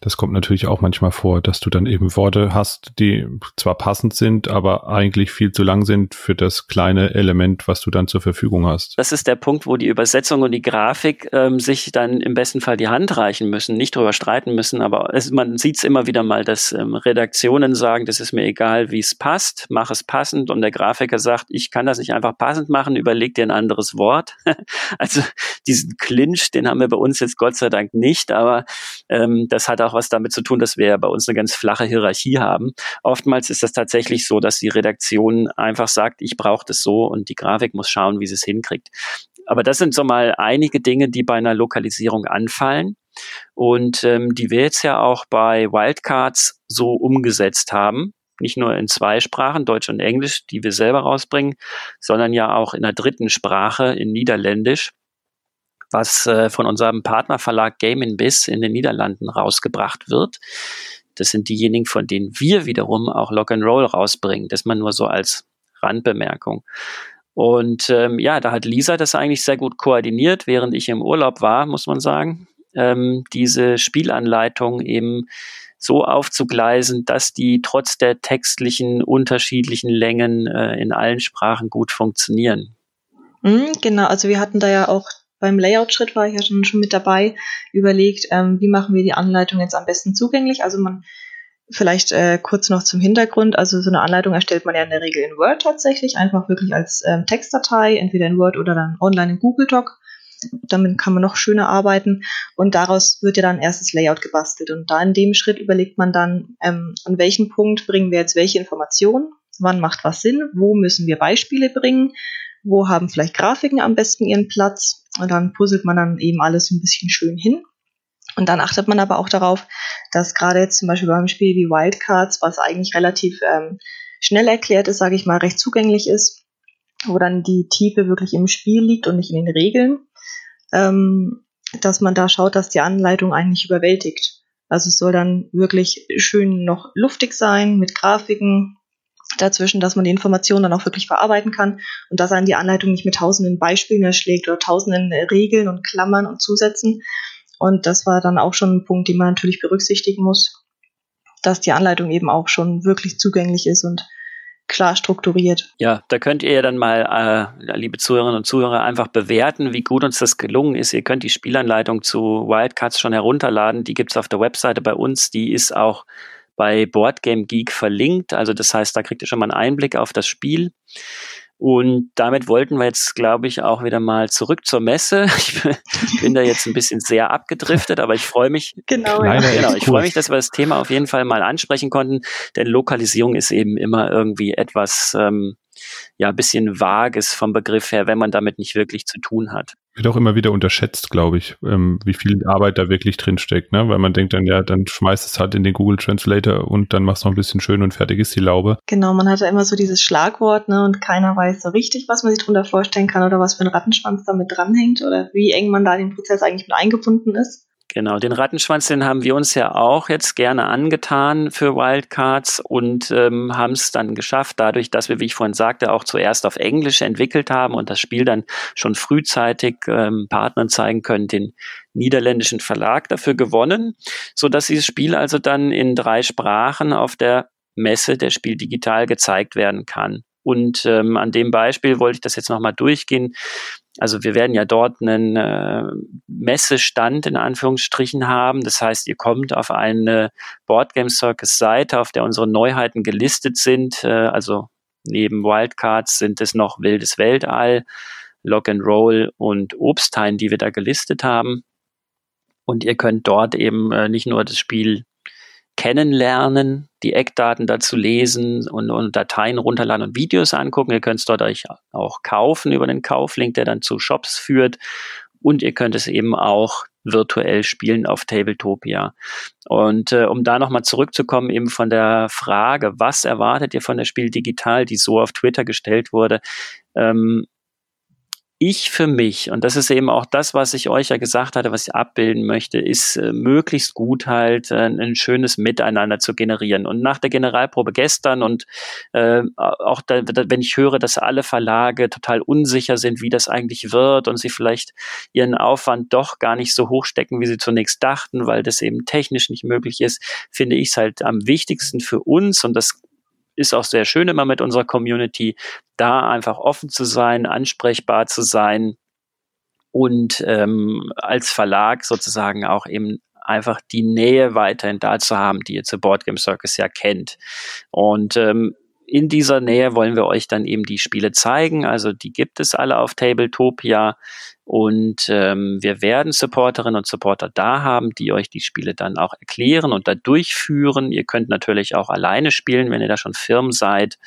Das kommt natürlich auch manchmal vor, dass du dann eben Worte hast, die zwar passend sind, aber eigentlich viel zu lang sind für das kleine Element, was du dann zur Verfügung hast. Das ist der Punkt, wo die Übersetzung und die Grafik ähm, sich dann im besten Fall die Hand reichen müssen, nicht drüber streiten müssen, aber es, man sieht es immer wieder mal, dass ähm, Redaktionen sagen, das ist mir egal, wie es passt, mach es passend und der Grafiker sagt, ich kann das nicht einfach passend machen, überleg dir ein anderes Wort. [laughs] also diesen Clinch, den haben wir bei uns jetzt Gott sei Dank nicht, aber ähm, das hat auch was damit zu tun, dass wir bei uns eine ganz flache Hierarchie haben. Oftmals ist das tatsächlich so, dass die Redaktion einfach sagt, ich brauche das so und die Grafik muss schauen, wie sie es hinkriegt. Aber das sind so mal einige Dinge, die bei einer Lokalisierung anfallen und ähm, die wir jetzt ja auch bei Wildcards so umgesetzt haben. Nicht nur in zwei Sprachen, Deutsch und Englisch, die wir selber rausbringen, sondern ja auch in der dritten Sprache, in Niederländisch was äh, von unserem Partnerverlag Game in Biz in den Niederlanden rausgebracht wird. Das sind diejenigen, von denen wir wiederum auch Lock and Roll rausbringen. Das man nur so als Randbemerkung. Und ähm, ja, da hat Lisa das eigentlich sehr gut koordiniert, während ich im Urlaub war, muss man sagen, ähm, diese Spielanleitung eben so aufzugleisen, dass die trotz der textlichen unterschiedlichen Längen äh, in allen Sprachen gut funktionieren. Mhm, genau, also wir hatten da ja auch beim Layout-Schritt war ich ja schon, schon mit dabei, überlegt, ähm, wie machen wir die Anleitung jetzt am besten zugänglich. Also man vielleicht äh, kurz noch zum Hintergrund. Also so eine Anleitung erstellt man ja in der Regel in Word tatsächlich, einfach wirklich als ähm, Textdatei, entweder in Word oder dann online in Google Doc. Damit kann man noch schöner arbeiten und daraus wird ja dann erst das Layout gebastelt. Und da in dem Schritt überlegt man dann, ähm, an welchem Punkt bringen wir jetzt welche Informationen, wann macht was Sinn, wo müssen wir Beispiele bringen, wo haben vielleicht Grafiken am besten ihren Platz und dann puzzelt man dann eben alles so ein bisschen schön hin. Und dann achtet man aber auch darauf, dass gerade jetzt zum Beispiel beim Spiel wie Wildcards, was eigentlich relativ ähm, schnell erklärt ist, sage ich mal, recht zugänglich ist, wo dann die Tiefe wirklich im Spiel liegt und nicht in den Regeln, ähm, dass man da schaut, dass die Anleitung eigentlich überwältigt. Also es soll dann wirklich schön noch luftig sein mit Grafiken dazwischen, dass man die Informationen dann auch wirklich verarbeiten kann und dass einen die Anleitung nicht mit tausenden Beispielen erschlägt oder tausenden Regeln und Klammern und Zusätzen. Und das war dann auch schon ein Punkt, den man natürlich berücksichtigen muss, dass die Anleitung eben auch schon wirklich zugänglich ist und klar strukturiert. Ja, da könnt ihr dann mal, äh, liebe Zuhörerinnen und Zuhörer, einfach bewerten, wie gut uns das gelungen ist. Ihr könnt die Spielanleitung zu Wildcards schon herunterladen. Die gibt's auf der Webseite bei uns. Die ist auch bei Boardgame Geek verlinkt. Also das heißt, da kriegt ihr schon mal einen Einblick auf das Spiel. Und damit wollten wir jetzt, glaube ich, auch wieder mal zurück zur Messe. [laughs] Ich bin da jetzt ein bisschen sehr abgedriftet, aber ich freue mich. [laughs] Genau, ja. genau ich freue mich, dass wir das Thema auf jeden Fall mal ansprechen konnten, denn Lokalisierung ist eben immer irgendwie etwas, ähm, ja, bisschen vages vom Begriff her, wenn man damit nicht wirklich zu tun hat wird auch immer wieder unterschätzt, glaube ich, ähm, wie viel Arbeit da wirklich drin steckt, ne? Weil man denkt dann, ja, dann schmeißt es halt in den Google Translator und dann machst du noch ein bisschen schön und fertig ist die Laube. Genau, man hat ja immer so dieses Schlagwort, ne? Und keiner weiß so richtig, was man sich darunter vorstellen kann oder was für ein Rattenschwanz damit dranhängt oder wie eng man da in den Prozess eigentlich mit eingebunden ist. Genau, den Rattenschwanz, den haben wir uns ja auch jetzt gerne angetan für Wildcards und ähm, haben es dann geschafft, dadurch, dass wir, wie ich vorhin sagte, auch zuerst auf Englisch entwickelt haben und das Spiel dann schon frühzeitig ähm, Partnern zeigen können, den niederländischen Verlag dafür gewonnen, so dass dieses Spiel also dann in drei Sprachen auf der Messe der Spiel digital gezeigt werden kann. Und ähm, an dem Beispiel wollte ich das jetzt nochmal durchgehen. Also wir werden ja dort einen äh, Messestand in Anführungsstrichen haben. Das heißt, ihr kommt auf eine Boardgame Circus Seite, auf der unsere Neuheiten gelistet sind. Äh, also neben Wildcards sind es noch Wildes Weltall, Lock and Roll und Obstheim, die wir da gelistet haben. Und ihr könnt dort eben äh, nicht nur das Spiel kennenlernen, die Eckdaten dazu lesen und, und Dateien runterladen und Videos angucken. Ihr könnt es dort euch auch kaufen über den Kauflink, der dann zu Shops führt. Und ihr könnt es eben auch virtuell spielen auf Tabletopia. Und äh, um da nochmal zurückzukommen, eben von der Frage, was erwartet ihr von der Spiel digital, die so auf Twitter gestellt wurde, ähm, ich für mich, und das ist eben auch das, was ich euch ja gesagt hatte, was ich abbilden möchte, ist äh, möglichst gut halt äh, ein schönes Miteinander zu generieren. Und nach der Generalprobe gestern und äh, auch da, da, wenn ich höre, dass alle Verlage total unsicher sind, wie das eigentlich wird und sie vielleicht ihren Aufwand doch gar nicht so hoch stecken, wie sie zunächst dachten, weil das eben technisch nicht möglich ist, finde ich es halt am wichtigsten für uns und das ist auch sehr schön immer mit unserer Community, da einfach offen zu sein, ansprechbar zu sein und ähm, als Verlag sozusagen auch eben einfach die Nähe weiterhin da zu haben, die ihr zu Board Game Circus ja kennt. Und ähm, in dieser Nähe wollen wir euch dann eben die Spiele zeigen. Also die gibt es alle auf Tabletopia. Und ähm, wir werden Supporterinnen und Supporter da haben, die euch die Spiele dann auch erklären und da durchführen. Ihr könnt natürlich auch alleine spielen, wenn ihr da schon firm seid.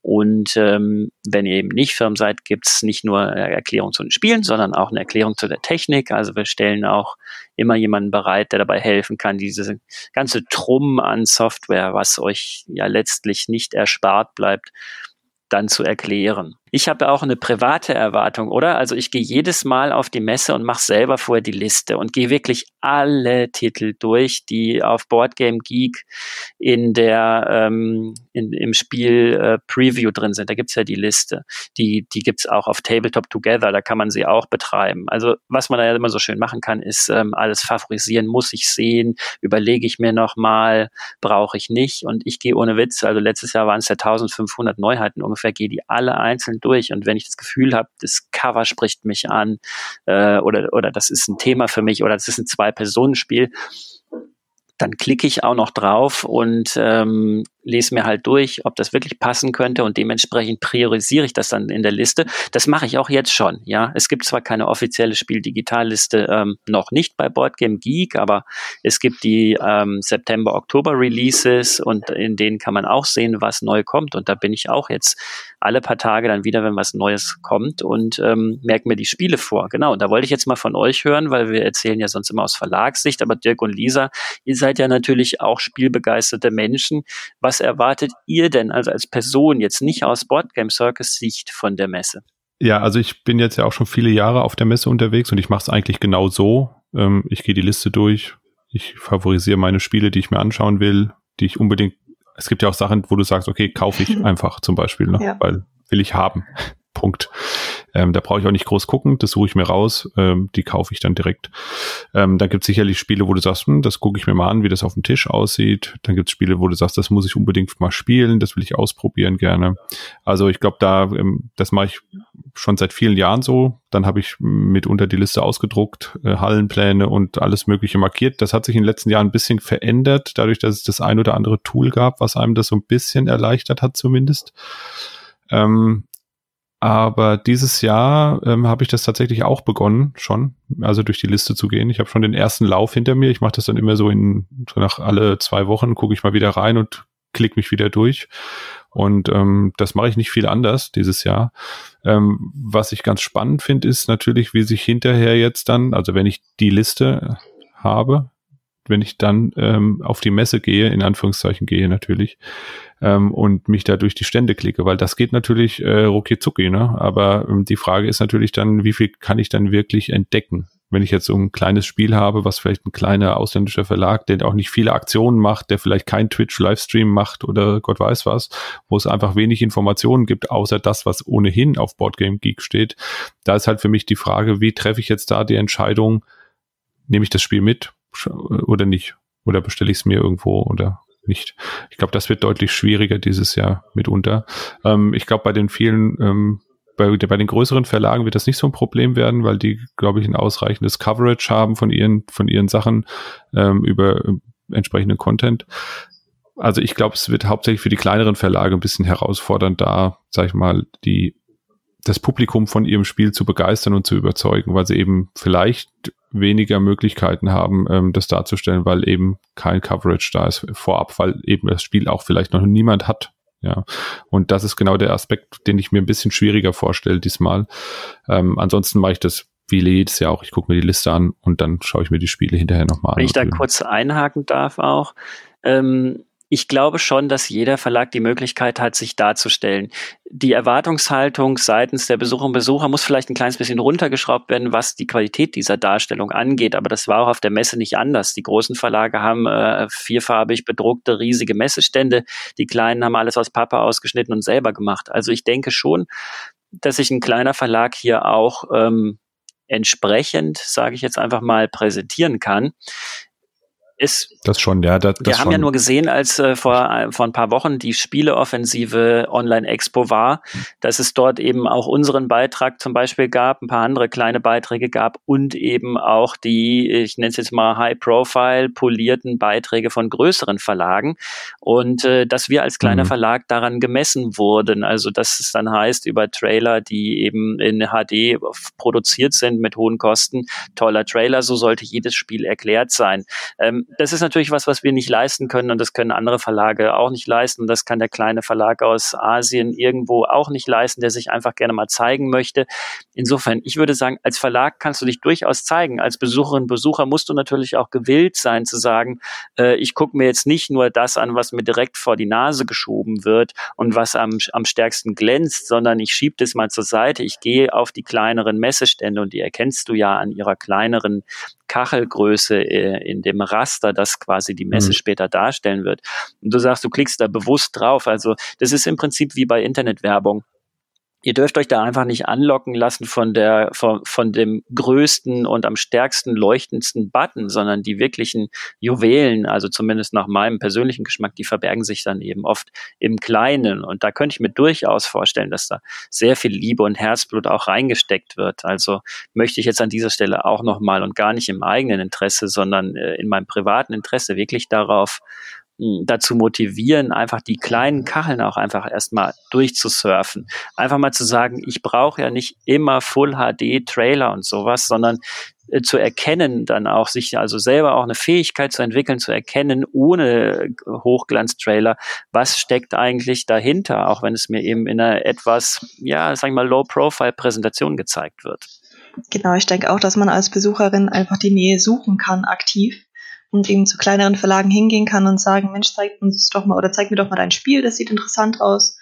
Und ähm, wenn ihr eben nicht firm seid, gibt's nicht nur eine Erklärung zu den Spielen, sondern auch eine Erklärung zu der Technik. Also wir stellen auch immer jemanden bereit, der dabei helfen kann, diese ganze Trumm an Software, was euch ja letztlich nicht erspart bleibt, dann zu erklären. Ich habe auch eine private Erwartung, oder? Also ich gehe jedes Mal auf die Messe und mache selber vorher die Liste und gehe wirklich alle Titel durch, die auf Boardgame Geek in der ähm, in, im Spiel äh, Preview drin sind. Da gibt's ja die Liste. Die, die gibt's auch auf Tabletop Together, da kann man sie auch betreiben. Also was man da ja immer so schön machen kann, ist ähm, alles favorisieren, muss ich sehen, überlege ich mir nochmal, brauche ich nicht. Und ich gehe ohne Witz, also letztes Jahr waren es ja 1500 Neuheiten ungefähr, gehe die alle einzeln durch. Und wenn ich das Gefühl habe, das Cover spricht mich an äh, oder, oder das ist ein Thema für mich oder das ist ein Zwei-Personen-Spiel, dann klicke ich auch noch drauf und ähm, lese mir halt durch, ob das wirklich passen könnte und dementsprechend priorisiere ich das dann in der Liste. Das mache ich auch jetzt schon. Ja, es gibt zwar keine offizielle Spiel-Digitalliste ähm, noch nicht bei Boardgame Geek, aber es gibt die ähm, September, Oktober Releases und in denen kann man auch sehen, was neu kommt. Und da bin ich auch jetzt alle paar Tage dann wieder, wenn was Neues kommt und ähm, merke mir die Spiele vor. Genau. Und da wollte ich jetzt mal von euch hören, weil wir erzählen ja sonst immer aus Verlagssicht, aber Dirk und Lisa, ihr seid ja natürlich auch spielbegeisterte Menschen. Was was erwartet ihr denn also als Person jetzt nicht aus Boardgame Circus Sicht von der Messe? Ja, also ich bin jetzt ja auch schon viele Jahre auf der Messe unterwegs und ich mache es eigentlich genau so. Ähm, ich gehe die Liste durch, Ich favorisiere meine Spiele, die ich mir anschauen will, die ich unbedingt. Es gibt ja auch Sachen, wo du sagst, okay, kaufe ich [laughs] einfach zum Beispiel, ne? ja. weil will ich haben. [laughs] Punkt. Ähm, da brauche ich auch nicht groß gucken, das suche ich mir raus, ähm, die kaufe ich dann direkt. Ähm, da gibt es sicherlich Spiele, wo du sagst, hm, das gucke ich mir mal an, wie das auf dem Tisch aussieht. Dann gibt es Spiele, wo du sagst, das muss ich unbedingt mal spielen, das will ich ausprobieren gerne. Also ich glaube, da, ähm, das mache ich schon seit vielen Jahren so. Dann habe ich mitunter die Liste ausgedruckt, äh, Hallenpläne und alles Mögliche markiert. Das hat sich in den letzten Jahren ein bisschen verändert, dadurch, dass es das ein oder andere Tool gab, was einem das so ein bisschen erleichtert hat zumindest. Ähm, aber dieses Jahr ähm, habe ich das tatsächlich auch begonnen, schon, also durch die Liste zu gehen. Ich habe schon den ersten Lauf hinter mir. Ich mache das dann immer so in so nach alle zwei Wochen, gucke ich mal wieder rein und klick mich wieder durch. Und ähm, das mache ich nicht viel anders dieses Jahr. Ähm, was ich ganz spannend finde, ist natürlich, wie sich hinterher jetzt dann, also wenn ich die Liste habe, wenn ich dann ähm, auf die Messe gehe, in Anführungszeichen gehe natürlich, ähm, und mich da durch die Stände klicke, weil das geht natürlich äh, rucki zucki, ne? Aber ähm, die Frage ist natürlich dann, wie viel kann ich dann wirklich entdecken? Wenn ich jetzt so ein kleines Spiel habe, was vielleicht ein kleiner ausländischer Verlag, der auch nicht viele Aktionen macht, der vielleicht kein Twitch-Livestream macht oder Gott weiß was, wo es einfach wenig Informationen gibt, außer das, was ohnehin auf Boardgame Geek steht, da ist halt für mich die Frage, wie treffe ich jetzt da die Entscheidung, nehme ich das Spiel mit oder nicht? Oder bestelle ich es mir irgendwo oder nicht. Ich glaube, das wird deutlich schwieriger dieses Jahr mitunter. Ähm, ich glaube, bei den vielen, ähm, bei, bei den größeren Verlagen wird das nicht so ein Problem werden, weil die, glaube ich, ein ausreichendes Coverage haben von ihren, von ihren Sachen ähm, über äh, entsprechenden Content. Also ich glaube, es wird hauptsächlich für die kleineren Verlage ein bisschen herausfordernd, da, sag ich mal, die das Publikum von ihrem Spiel zu begeistern und zu überzeugen, weil sie eben vielleicht weniger Möglichkeiten haben, ähm, das darzustellen, weil eben kein Coverage da ist vorab, weil eben das Spiel auch vielleicht noch niemand hat. Ja, und das ist genau der Aspekt, den ich mir ein bisschen schwieriger vorstelle diesmal. Ähm, ansonsten mache ich das wie jedes Jahr auch. Ich gucke mir die Liste an und dann schaue ich mir die Spiele hinterher nochmal an. Wenn ich da kurz einhaken darf auch. Ähm, ich glaube schon, dass jeder Verlag die Möglichkeit hat, sich darzustellen. Die Erwartungshaltung seitens der Besucher und Besucher muss vielleicht ein kleines bisschen runtergeschraubt werden, was die Qualität dieser Darstellung angeht. Aber das war auch auf der Messe nicht anders. Die großen Verlage haben äh, vierfarbig bedruckte riesige Messestände. Die kleinen haben alles aus Pappe ausgeschnitten und selber gemacht. Also ich denke schon, dass sich ein kleiner Verlag hier auch ähm, entsprechend, sage ich jetzt einfach mal, präsentieren kann ist. Das schon, ja. Das, das wir haben schon. ja nur gesehen, als äh, vor, äh, vor ein paar Wochen die Spieleoffensive Online Expo war, dass es dort eben auch unseren Beitrag zum Beispiel gab, ein paar andere kleine Beiträge gab und eben auch die, ich nenne es jetzt mal High-Profile, polierten Beiträge von größeren Verlagen. Und äh, dass wir als kleiner mhm. Verlag daran gemessen wurden. Also dass es dann heißt, über Trailer, die eben in HD produziert sind mit hohen Kosten, toller Trailer, so sollte jedes Spiel erklärt sein. Ähm, das ist natürlich was, was wir nicht leisten können und das können andere Verlage auch nicht leisten. Das kann der kleine Verlag aus Asien irgendwo auch nicht leisten, der sich einfach gerne mal zeigen möchte. Insofern, ich würde sagen, als Verlag kannst du dich durchaus zeigen. Als Besucherin, Besucher musst du natürlich auch gewillt sein zu sagen, äh, ich gucke mir jetzt nicht nur das an, was mir direkt vor die Nase geschoben wird und was am, am stärksten glänzt, sondern ich schiebe das mal zur Seite. Ich gehe auf die kleineren Messestände und die erkennst du ja an ihrer kleineren Kachelgröße äh, in dem Raster, das quasi die Messe mhm. später darstellen wird. Und du sagst, du klickst da bewusst drauf. Also das ist im Prinzip wie bei Internetwerbung. Ihr dürft euch da einfach nicht anlocken lassen von der, von, von dem größten und am stärksten leuchtendsten Button, sondern die wirklichen Juwelen, also zumindest nach meinem persönlichen Geschmack, die verbergen sich dann eben oft im Kleinen. Und da könnte ich mir durchaus vorstellen, dass da sehr viel Liebe und Herzblut auch reingesteckt wird. Also möchte ich jetzt an dieser Stelle auch nochmal und gar nicht im eigenen Interesse, sondern äh, in meinem privaten Interesse wirklich darauf dazu motivieren, einfach die kleinen Kacheln auch einfach erstmal durchzusurfen. Einfach mal zu sagen, ich brauche ja nicht immer Full HD Trailer und sowas, sondern äh, zu erkennen, dann auch sich also selber auch eine Fähigkeit zu entwickeln, zu erkennen, ohne Hochglanztrailer, was steckt eigentlich dahinter, auch wenn es mir eben in einer etwas, ja, sag ich mal, Low-Profile-Präsentation gezeigt wird. Genau, ich denke auch, dass man als Besucherin einfach die Nähe suchen kann, aktiv und eben zu kleineren Verlagen hingehen kann und sagen, Mensch, zeig uns doch mal oder zeig mir doch mal dein Spiel, das sieht interessant aus.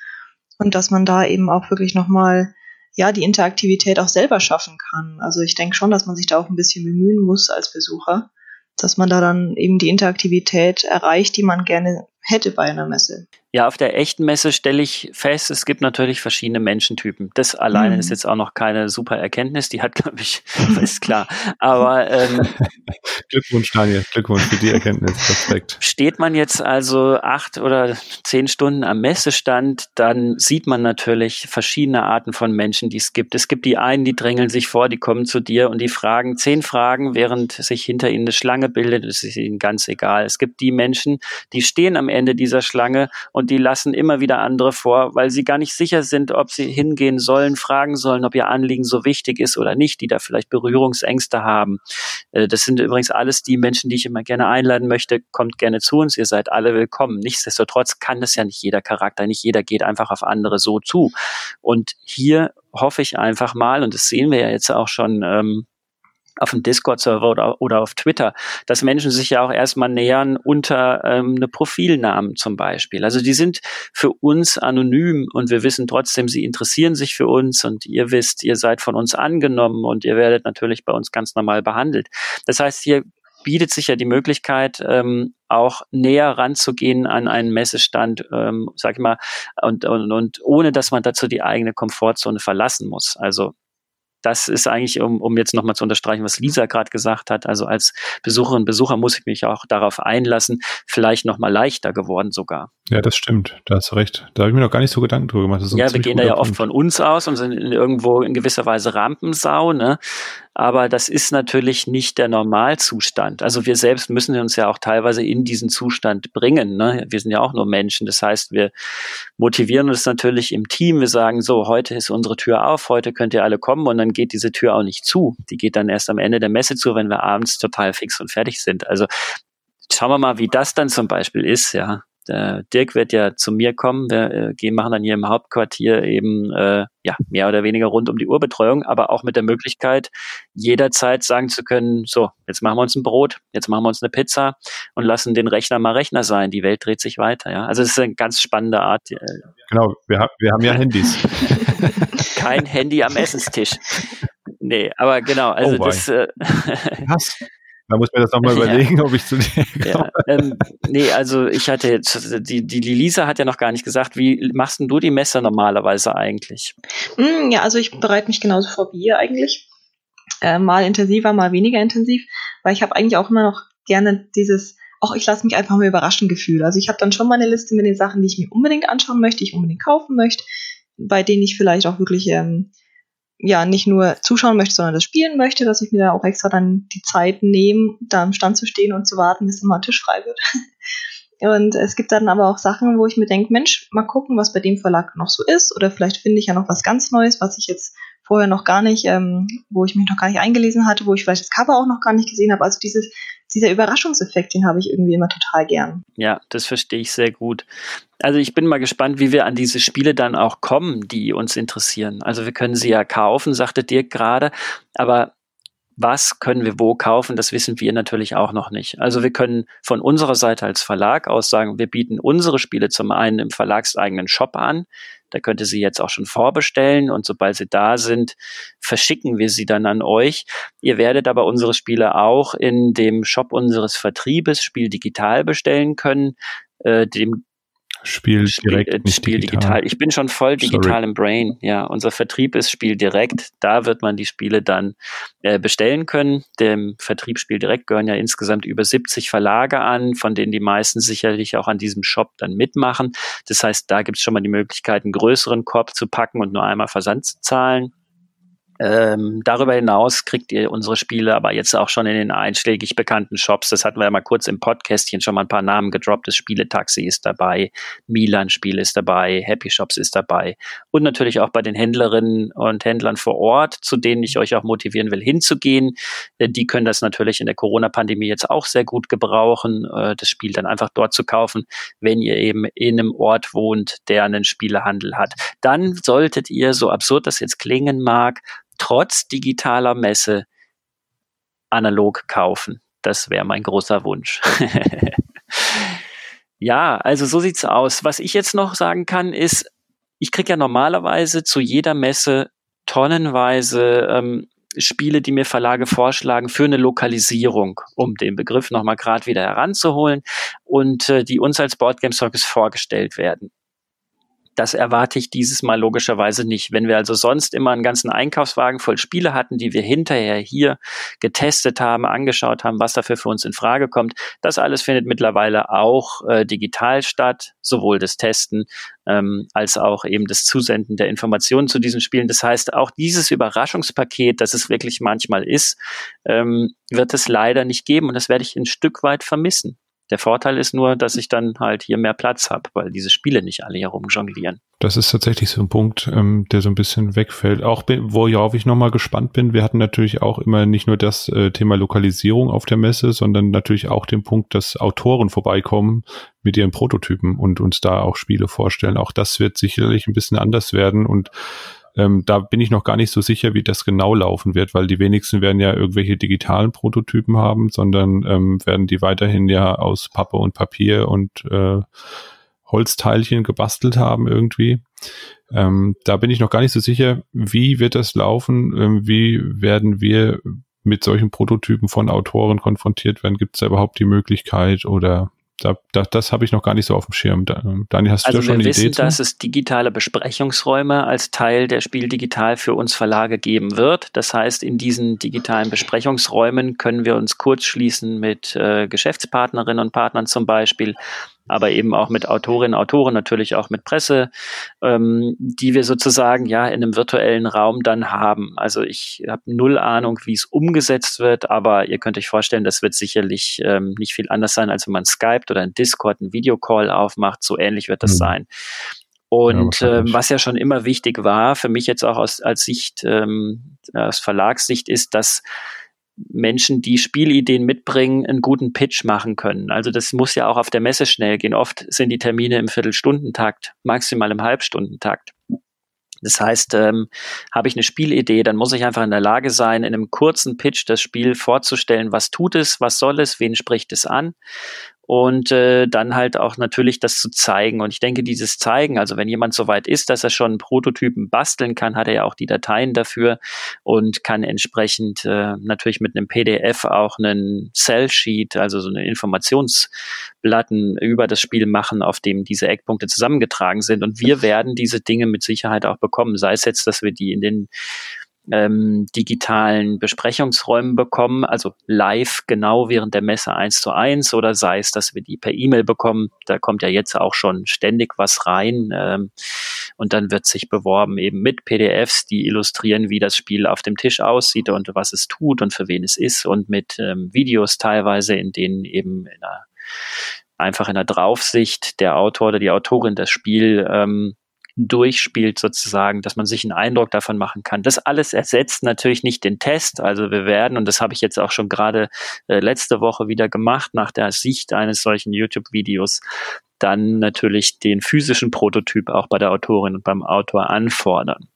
Und dass man da eben auch wirklich nochmal, ja, die Interaktivität auch selber schaffen kann. Also ich denke schon, dass man sich da auch ein bisschen bemühen muss als Besucher, dass man da dann eben die Interaktivität erreicht, die man gerne hätte bei einer Messe. Ja, auf der echten Messe stelle ich fest, es gibt natürlich verschiedene Menschentypen. Das alleine mhm. ist jetzt auch noch keine super Erkenntnis, die hat, glaube ich, [laughs] ist klar. Aber ähm, [laughs] Glückwunsch, Daniel, Glückwunsch für die Erkenntnis. Respekt. Steht man jetzt also acht oder zehn Stunden am Messestand, dann sieht man natürlich verschiedene Arten von Menschen, die es gibt. Es gibt die einen, die drängeln sich vor, die kommen zu dir und die fragen zehn Fragen, während sich hinter ihnen eine Schlange bildet. Das ist ihnen ganz egal. Es gibt die Menschen, die stehen am Ende dieser Schlange und die lassen immer wieder andere vor, weil sie gar nicht sicher sind, ob sie hingehen sollen, fragen sollen, ob ihr Anliegen so wichtig ist oder nicht, die da vielleicht Berührungsängste haben. Äh, das sind übrigens alles die Menschen, die ich immer gerne einladen möchte. Kommt gerne zu uns, ihr seid alle willkommen. Nichtsdestotrotz kann das ja nicht jeder Charakter, nicht jeder geht einfach auf andere so zu. Und hier hoffe ich einfach mal, und das sehen wir ja jetzt auch schon, ähm, auf dem Discord-Server oder, oder auf Twitter, dass Menschen sich ja auch erstmal nähern unter ähm, eine Profilnamen zum Beispiel. Also die sind für uns anonym und wir wissen trotzdem, sie interessieren sich für uns und ihr wisst, ihr seid von uns angenommen und ihr werdet natürlich bei uns ganz normal behandelt. Das heißt, hier bietet sich ja die Möglichkeit, ähm, auch näher ranzugehen an einen Messestand, ähm, sag ich mal, und, und, und ohne dass man dazu die eigene Komfortzone verlassen muss. Also das ist eigentlich, um, um jetzt nochmal zu unterstreichen, was Lisa gerade gesagt hat, also als Besucherin, Besucher muss ich mich auch darauf einlassen, vielleicht nochmal leichter geworden sogar. Ja, das stimmt, da hast du recht. Da habe ich mir noch gar nicht so Gedanken drüber gemacht. Ja, wir gehen da ja Punkt. oft von uns aus und sind irgendwo in gewisser Weise Rampensau, ne? Aber das ist natürlich nicht der Normalzustand. Also wir selbst müssen uns ja auch teilweise in diesen Zustand bringen. Ne? Wir sind ja auch nur Menschen. Das heißt, wir motivieren uns natürlich im Team. Wir sagen so, heute ist unsere Tür auf, heute könnt ihr alle kommen und dann geht diese Tür auch nicht zu. Die geht dann erst am Ende der Messe zu, wenn wir abends total fix und fertig sind. Also schauen wir mal, wie das dann zum Beispiel ist, ja. Der Dirk wird ja zu mir kommen. Wir äh, gehen, machen dann hier im Hauptquartier eben äh, ja mehr oder weniger rund um die Uhrbetreuung, aber auch mit der Möglichkeit, jederzeit sagen zu können: So, jetzt machen wir uns ein Brot, jetzt machen wir uns eine Pizza und lassen den Rechner mal Rechner sein. Die Welt dreht sich weiter. Ja, also es ist eine ganz spannende Art. Äh, genau, wir, ha wir haben ja Handys. [laughs] Kein Handy am Essenstisch. Nee, aber genau, also oh, das. Äh? Da muss man das nochmal [laughs] ja. überlegen, ob ich zu dir komme. Ja, ähm, nee, also ich hatte jetzt, die, die Lisa hat ja noch gar nicht gesagt, wie machst denn du die Messe normalerweise eigentlich? Mm, ja, also ich bereite mich genauso vor wie ihr eigentlich. Äh, mal intensiver, mal weniger intensiv, weil ich habe eigentlich auch immer noch gerne dieses, auch ich lasse mich einfach mal überraschen Gefühl. Also ich habe dann schon mal eine Liste mit den Sachen, die ich mir unbedingt anschauen möchte, die ich unbedingt kaufen möchte, bei denen ich vielleicht auch wirklich ähm, ja nicht nur zuschauen möchte, sondern das spielen möchte, dass ich mir da auch extra dann die Zeit nehme, da am Stand zu stehen und zu warten, bis immer Tisch frei wird. [laughs] Und es gibt dann aber auch Sachen, wo ich mir denke, Mensch, mal gucken, was bei dem Verlag noch so ist. Oder vielleicht finde ich ja noch was ganz Neues, was ich jetzt vorher noch gar nicht, ähm, wo ich mich noch gar nicht eingelesen hatte, wo ich vielleicht das Cover auch noch gar nicht gesehen habe. Also dieses, dieser Überraschungseffekt, den habe ich irgendwie immer total gern. Ja, das verstehe ich sehr gut. Also ich bin mal gespannt, wie wir an diese Spiele dann auch kommen, die uns interessieren. Also wir können sie ja kaufen, sagte Dirk gerade, aber was können wir wo kaufen, das wissen wir natürlich auch noch nicht. Also wir können von unserer Seite als Verlag aus sagen, wir bieten unsere Spiele zum einen im verlagseigenen Shop an. Da könnt ihr sie jetzt auch schon vorbestellen und sobald sie da sind, verschicken wir sie dann an euch. Ihr werdet aber unsere Spiele auch in dem Shop unseres Vertriebes Spiel digital bestellen können. Äh, dem Spiel direkt. Spiel, äh, Spiel digital. digital. Ich bin schon voll digital Sorry. im Brain. Ja, unser Vertrieb ist Spiel direkt. Da wird man die Spiele dann äh, bestellen können. Dem Vertrieb Spiel direkt gehören ja insgesamt über 70 Verlage an, von denen die meisten sicherlich auch an diesem Shop dann mitmachen. Das heißt, da gibt es schon mal die Möglichkeit, einen größeren Korb zu packen und nur einmal Versand zu zahlen. Ähm, darüber hinaus kriegt ihr unsere Spiele aber jetzt auch schon in den einschlägig bekannten Shops. Das hatten wir ja mal kurz im Podcastchen schon mal ein paar Namen gedroppt. Das Spieletaxi ist dabei, Milan Spiel ist dabei, Happy Shops ist dabei und natürlich auch bei den Händlerinnen und Händlern vor Ort, zu denen ich euch auch motivieren will, hinzugehen. Äh, die können das natürlich in der Corona-Pandemie jetzt auch sehr gut gebrauchen, äh, das Spiel dann einfach dort zu kaufen, wenn ihr eben in einem Ort wohnt, der einen Spielehandel hat. Dann solltet ihr, so absurd das jetzt klingen mag, trotz digitaler Messe analog kaufen. Das wäre mein großer Wunsch. [laughs] ja, also so sieht's aus. Was ich jetzt noch sagen kann, ist, ich kriege ja normalerweise zu jeder Messe tonnenweise ähm, Spiele, die mir Verlage vorschlagen für eine Lokalisierung, um den Begriff nochmal gerade wieder heranzuholen und äh, die uns als Boardgame Circus vorgestellt werden. Das erwarte ich dieses Mal logischerweise nicht. Wenn wir also sonst immer einen ganzen Einkaufswagen voll Spiele hatten, die wir hinterher hier getestet haben, angeschaut haben, was dafür für uns in Frage kommt, das alles findet mittlerweile auch äh, digital statt, sowohl das Testen ähm, als auch eben das Zusenden der Informationen zu diesen Spielen. Das heißt, auch dieses Überraschungspaket, das es wirklich manchmal ist, ähm, wird es leider nicht geben und das werde ich ein Stück weit vermissen. Der Vorteil ist nur, dass ich dann halt hier mehr Platz habe, weil diese Spiele nicht alle herum jonglieren. Das ist tatsächlich so ein Punkt, ähm, der so ein bisschen wegfällt. Auch worauf ich nochmal gespannt bin, wir hatten natürlich auch immer nicht nur das äh, Thema Lokalisierung auf der Messe, sondern natürlich auch den Punkt, dass Autoren vorbeikommen mit ihren Prototypen und uns da auch Spiele vorstellen. Auch das wird sicherlich ein bisschen anders werden und ähm, da bin ich noch gar nicht so sicher, wie das genau laufen wird, weil die wenigsten werden ja irgendwelche digitalen Prototypen haben, sondern ähm, werden die weiterhin ja aus Pappe und Papier und äh, Holzteilchen gebastelt haben irgendwie. Ähm, da bin ich noch gar nicht so sicher, wie wird das laufen, ähm, wie werden wir mit solchen Prototypen von Autoren konfrontiert werden? Gibt es da überhaupt die Möglichkeit oder da, da, das habe ich noch gar nicht so auf dem Schirm. Daniel, hast also du da schon eine Idee? Also wir wissen, dass es digitale Besprechungsräume als Teil der Spiel Digital für uns Verlage geben wird. Das heißt, in diesen digitalen Besprechungsräumen können wir uns kurz schließen mit äh, Geschäftspartnerinnen und Partnern zum Beispiel aber eben auch mit Autorinnen, Autoren, natürlich auch mit Presse, ähm, die wir sozusagen ja in einem virtuellen Raum dann haben. Also ich habe null Ahnung, wie es umgesetzt wird, aber ihr könnt euch vorstellen, das wird sicherlich ähm, nicht viel anders sein, als wenn man Skype oder ein Discord, ein Videocall aufmacht. So ähnlich wird das mhm. sein. Und ja, ähm, was ja schon immer wichtig war, für mich jetzt auch aus, als Sicht, ähm, aus Verlagssicht, ist, dass Menschen, die Spielideen mitbringen, einen guten Pitch machen können. Also das muss ja auch auf der Messe schnell gehen. Oft sind die Termine im Viertelstundentakt, maximal im Halbstundentakt. Das heißt, ähm, habe ich eine Spielidee, dann muss ich einfach in der Lage sein, in einem kurzen Pitch das Spiel vorzustellen, was tut es, was soll es, wen spricht es an und äh, dann halt auch natürlich das zu zeigen. Und ich denke, dieses Zeigen, also wenn jemand so weit ist, dass er schon einen Prototypen basteln kann, hat er ja auch die Dateien dafür und kann entsprechend äh, natürlich mit einem PDF auch einen Cell-Sheet, also so eine Informationsplatten über das Spiel machen, auf dem diese Eckpunkte zusammengetragen sind. Und wir werden diese Dinge mit Sicherheit auch bekommen, sei es jetzt, dass wir die in den ähm, digitalen Besprechungsräumen bekommen, also live genau während der Messe eins zu eins oder sei es, dass wir die per E-Mail bekommen. Da kommt ja jetzt auch schon ständig was rein ähm, und dann wird sich beworben eben mit PDFs, die illustrieren, wie das Spiel auf dem Tisch aussieht und was es tut und für wen es ist und mit ähm, Videos teilweise, in denen eben in einer, einfach in der Draufsicht der Autor oder die Autorin das Spiel ähm, durchspielt sozusagen, dass man sich einen Eindruck davon machen kann. Das alles ersetzt natürlich nicht den Test. Also wir werden, und das habe ich jetzt auch schon gerade äh, letzte Woche wieder gemacht, nach der Sicht eines solchen YouTube-Videos, dann natürlich den physischen Prototyp auch bei der Autorin und beim Autor anfordern.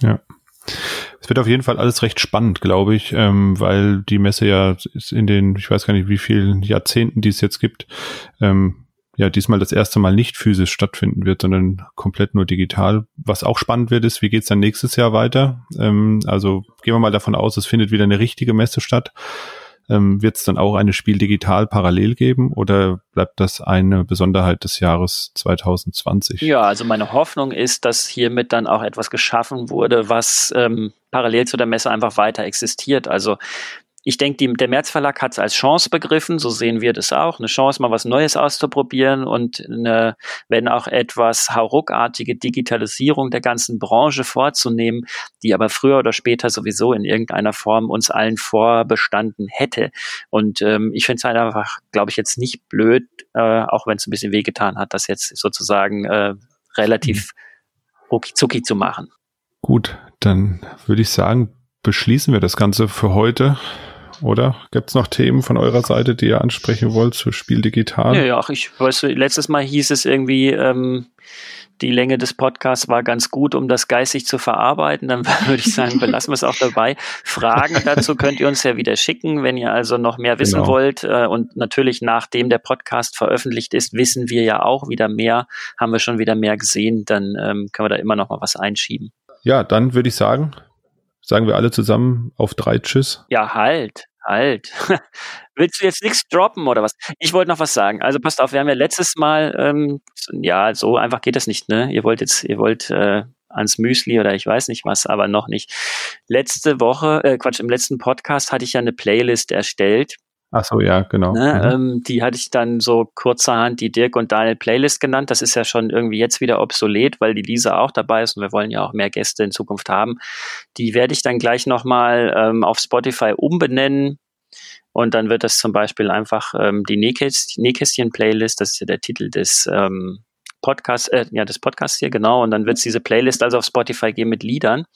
Ja. Es wird auf jeden Fall alles recht spannend, glaube ich, ähm, weil die Messe ja in den, ich weiß gar nicht, wie vielen Jahrzehnten die es jetzt gibt, ähm, ja diesmal das erste Mal nicht physisch stattfinden wird, sondern komplett nur digital. Was auch spannend wird, ist, wie geht's dann nächstes Jahr weiter? Ähm, also gehen wir mal davon aus, es findet wieder eine richtige Messe statt. Ähm, wird es dann auch eine Spiel digital parallel geben oder bleibt das eine Besonderheit des Jahres 2020? Ja, also meine Hoffnung ist, dass hiermit dann auch etwas geschaffen wurde, was ähm, parallel zu der Messe einfach weiter existiert. Also ich denke, der März Verlag hat es als Chance begriffen, so sehen wir das auch, eine Chance, mal was Neues auszuprobieren und eine, wenn auch etwas hauruckartige Digitalisierung der ganzen Branche vorzunehmen, die aber früher oder später sowieso in irgendeiner Form uns allen vorbestanden hätte. Und ähm, ich finde es halt einfach, glaube ich, jetzt nicht blöd, äh, auch wenn es ein bisschen wehgetan hat, das jetzt sozusagen äh, relativ rucki zu machen. Gut, dann würde ich sagen, beschließen wir das Ganze für heute oder? Gibt es noch Themen von eurer Seite, die ihr ansprechen wollt zu Spiel Digital? Ja, ja, ich weiß, letztes Mal hieß es irgendwie, ähm, die Länge des Podcasts war ganz gut, um das geistig zu verarbeiten. Dann [laughs] würde ich sagen, belassen wir es auch dabei. Fragen dazu könnt ihr uns ja wieder schicken, wenn ihr also noch mehr wissen genau. wollt. Äh, und natürlich, nachdem der Podcast veröffentlicht ist, wissen wir ja auch wieder mehr, haben wir schon wieder mehr gesehen. Dann ähm, können wir da immer noch mal was einschieben. Ja, dann würde ich sagen, Sagen wir alle zusammen auf drei Tschüss. Ja, halt, halt. [laughs] Willst du jetzt nichts droppen oder was? Ich wollte noch was sagen. Also passt auf, wir haben ja letztes Mal, ähm, ja, so einfach geht das nicht, ne? Ihr wollt jetzt, ihr wollt äh, ans Müsli oder ich weiß nicht was, aber noch nicht. Letzte Woche, äh, Quatsch, im letzten Podcast hatte ich ja eine Playlist erstellt Ach so, ja, genau. Ne, mhm. ähm, die hatte ich dann so kurzerhand die Dirk und Daniel Playlist genannt. Das ist ja schon irgendwie jetzt wieder obsolet, weil die Lisa auch dabei ist und wir wollen ja auch mehr Gäste in Zukunft haben. Die werde ich dann gleich nochmal ähm, auf Spotify umbenennen. Und dann wird das zum Beispiel einfach ähm, die Nähkästchen-Playlist, das ist ja der Titel des ähm, Podcast, äh, ja, des Podcasts hier, genau. Und dann wird es diese Playlist also auf Spotify geben mit Liedern.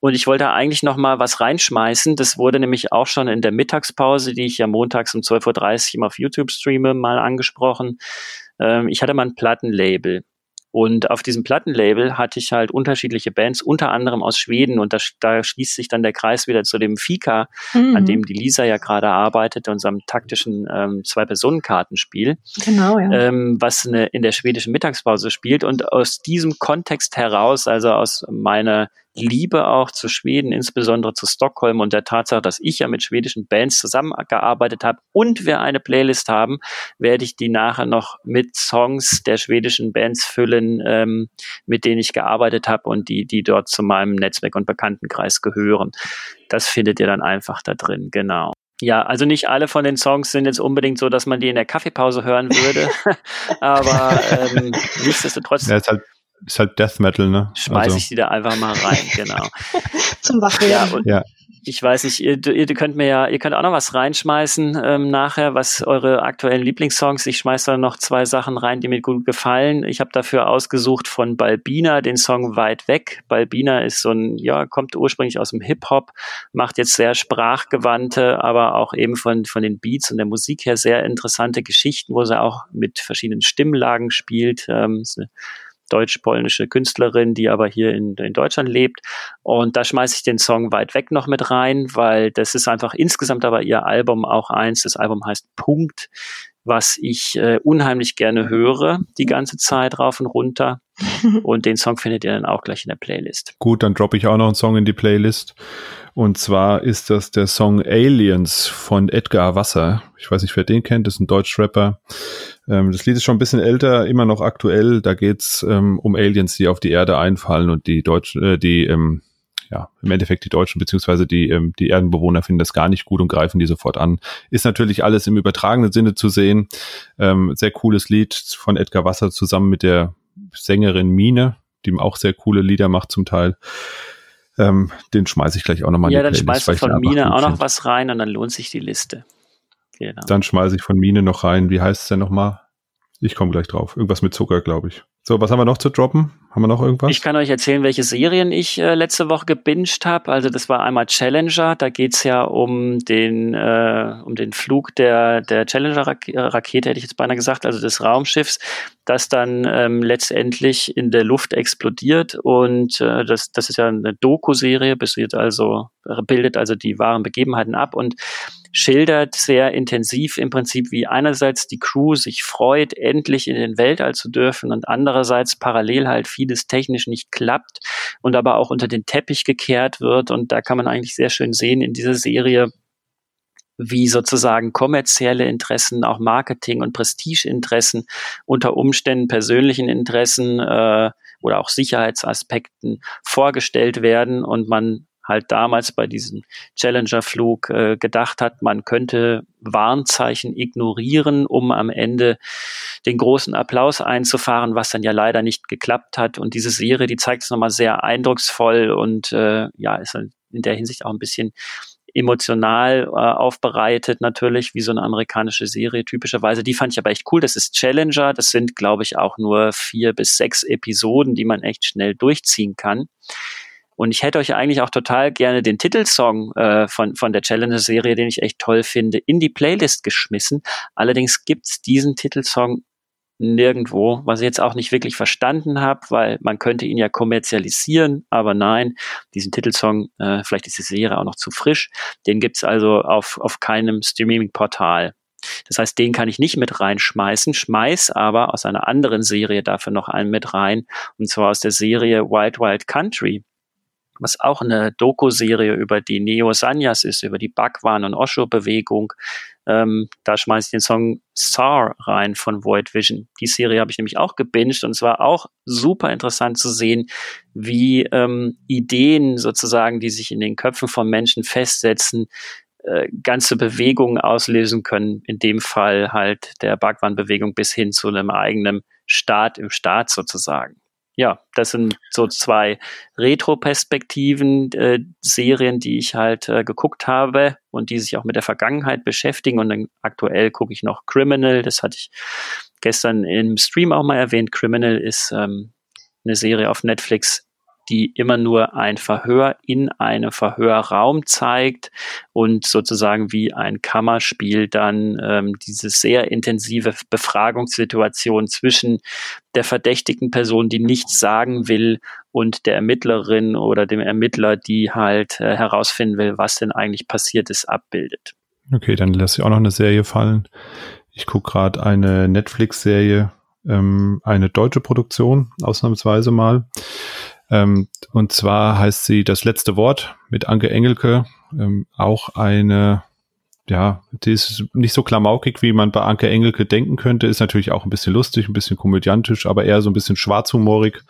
Und ich wollte eigentlich noch mal was reinschmeißen. Das wurde nämlich auch schon in der Mittagspause, die ich ja montags um 12.30 Uhr immer auf YouTube streame, mal angesprochen. Ähm, ich hatte mal ein Plattenlabel. Und auf diesem Plattenlabel hatte ich halt unterschiedliche Bands, unter anderem aus Schweden. Und da, da schließt sich dann der Kreis wieder zu dem Fika, mhm. an dem die Lisa ja gerade arbeitet, unserem taktischen ähm, Zwei-Personen-Kartenspiel. Genau, ja. Ähm, was eine, in der schwedischen Mittagspause spielt. Und aus diesem Kontext heraus, also aus meiner Liebe auch zu Schweden, insbesondere zu Stockholm und der Tatsache, dass ich ja mit schwedischen Bands zusammengearbeitet habe und wir eine Playlist haben, werde ich die nachher noch mit Songs der schwedischen Bands füllen, ähm, mit denen ich gearbeitet habe und die, die dort zu meinem Netzwerk und Bekanntenkreis gehören. Das findet ihr dann einfach da drin, genau. Ja, also nicht alle von den Songs sind jetzt unbedingt so, dass man die in der Kaffeepause hören würde, [laughs] aber ähm, nichtsdestotrotz. Ja, ist halt ist halt Death Metal, ne? Schmeiß also. ich die da einfach mal rein, [laughs] genau. Zum Wachwerden. Ja, ja. Ich weiß nicht, ihr, ihr könnt mir ja, ihr könnt auch noch was reinschmeißen ähm, nachher, was eure aktuellen Lieblingssongs. Ich schmeiße da noch zwei Sachen rein, die mir gut gefallen. Ich habe dafür ausgesucht von Balbina den Song Weit weg. Balbina ist so ein, ja, kommt ursprünglich aus dem Hip-Hop, macht jetzt sehr sprachgewandte, aber auch eben von, von den Beats und der Musik her sehr interessante Geschichten, wo sie auch mit verschiedenen Stimmlagen spielt. Ähm, ist eine deutsch-polnische Künstlerin, die aber hier in, in Deutschland lebt. Und da schmeiße ich den Song weit weg noch mit rein, weil das ist einfach insgesamt aber ihr Album auch eins. Das Album heißt Punkt, was ich äh, unheimlich gerne höre, die ganze Zeit rauf und runter. [laughs] und den Song findet ihr dann auch gleich in der Playlist. Gut, dann droppe ich auch noch einen Song in die Playlist. Und zwar ist das der Song Aliens von Edgar Wasser. Ich weiß nicht, wer den kennt, das ist ein Deutschrapper. Ähm, das Lied ist schon ein bisschen älter, immer noch aktuell. Da geht's ähm, um Aliens, die auf die Erde einfallen und die Deutschen, äh, die ähm, ja, im Endeffekt die Deutschen beziehungsweise die, ähm, die Erdenbewohner finden das gar nicht gut und greifen die sofort an. Ist natürlich alles im übertragenen Sinne zu sehen. Ähm, sehr cooles Lied von Edgar Wasser zusammen mit der Sängerin Mine, die auch sehr coole Lieder macht zum Teil. Ähm, den schmeiße ich gleich auch nochmal ja, in die. Ja, dann schmeißt du von Mine auch noch was rein und dann lohnt sich die Liste. Genau. Dann schmeiße ich von Mine noch rein. Wie heißt es denn nochmal? Ich komme gleich drauf. Irgendwas mit Zucker, glaube ich. So, was haben wir noch zu droppen? Haben wir noch irgendwas? Ich kann euch erzählen, welche Serien ich äh, letzte Woche gebinged habe. Also das war einmal Challenger. Da geht's ja um den äh, um den Flug der der Challenger-Rakete, hätte ich jetzt beinahe gesagt, also des Raumschiffs, das dann ähm, letztendlich in der Luft explodiert. Und äh, das das ist ja eine Doku-Serie, also bildet also die wahren Begebenheiten ab und schildert sehr intensiv im Prinzip, wie einerseits die Crew sich freut, endlich in den Weltall zu dürfen und andererseits parallel halt vieles technisch nicht klappt und aber auch unter den Teppich gekehrt wird. Und da kann man eigentlich sehr schön sehen in dieser Serie, wie sozusagen kommerzielle Interessen, auch Marketing- und Prestigeinteressen unter Umständen persönlichen Interessen äh, oder auch Sicherheitsaspekten vorgestellt werden und man halt damals bei diesem Challenger-Flug äh, gedacht hat, man könnte Warnzeichen ignorieren, um am Ende den großen Applaus einzufahren, was dann ja leider nicht geklappt hat. Und diese Serie, die zeigt es nochmal sehr eindrucksvoll und äh, ja, ist in der Hinsicht auch ein bisschen emotional äh, aufbereitet, natürlich, wie so eine amerikanische Serie typischerweise. Die fand ich aber echt cool. Das ist Challenger. Das sind, glaube ich, auch nur vier bis sechs Episoden, die man echt schnell durchziehen kann. Und ich hätte euch eigentlich auch total gerne den Titelsong äh, von, von der Challenger-Serie, den ich echt toll finde, in die Playlist geschmissen. Allerdings gibt's diesen Titelsong nirgendwo, was ich jetzt auch nicht wirklich verstanden habe, weil man könnte ihn ja kommerzialisieren, aber nein, diesen Titelsong, äh, vielleicht ist die Serie auch noch zu frisch, den gibt's also auf, auf keinem Streaming-Portal. Das heißt, den kann ich nicht mit reinschmeißen, schmeiß aber aus einer anderen Serie dafür noch einen mit rein, und zwar aus der Serie Wild Wild Country was auch eine Doku-Serie über die Neo-Sanyas ist, über die Bhagwan- und Osho-Bewegung. Ähm, da schmeiße ich den Song Star rein von Void Vision. Die Serie habe ich nämlich auch gebinged und es war auch super interessant zu sehen, wie ähm, Ideen sozusagen, die sich in den Köpfen von Menschen festsetzen, äh, ganze Bewegungen auslösen können. In dem Fall halt der Bhagwan-Bewegung bis hin zu einem eigenen Staat im Staat sozusagen ja, das sind so zwei Retro-Perspektiven, äh, Serien, die ich halt äh, geguckt habe und die sich auch mit der Vergangenheit beschäftigen. Und dann aktuell gucke ich noch Criminal, das hatte ich gestern im Stream auch mal erwähnt. Criminal ist ähm, eine Serie auf Netflix, die immer nur ein Verhör in einem Verhörraum zeigt und sozusagen wie ein Kammerspiel dann ähm, diese sehr intensive Befragungssituation zwischen der verdächtigten Person, die nichts sagen will, und der Ermittlerin oder dem Ermittler, die halt äh, herausfinden will, was denn eigentlich passiert ist, abbildet. Okay, dann lasse ich auch noch eine Serie fallen. Ich gucke gerade eine Netflix-Serie, ähm, eine deutsche Produktion, ausnahmsweise mal. Ähm, und zwar heißt sie Das letzte Wort mit Anke Engelke. Ähm, auch eine, ja, die ist nicht so klamaukig, wie man bei Anke Engelke denken könnte. Ist natürlich auch ein bisschen lustig, ein bisschen komödiantisch, aber eher so ein bisschen schwarzhumorig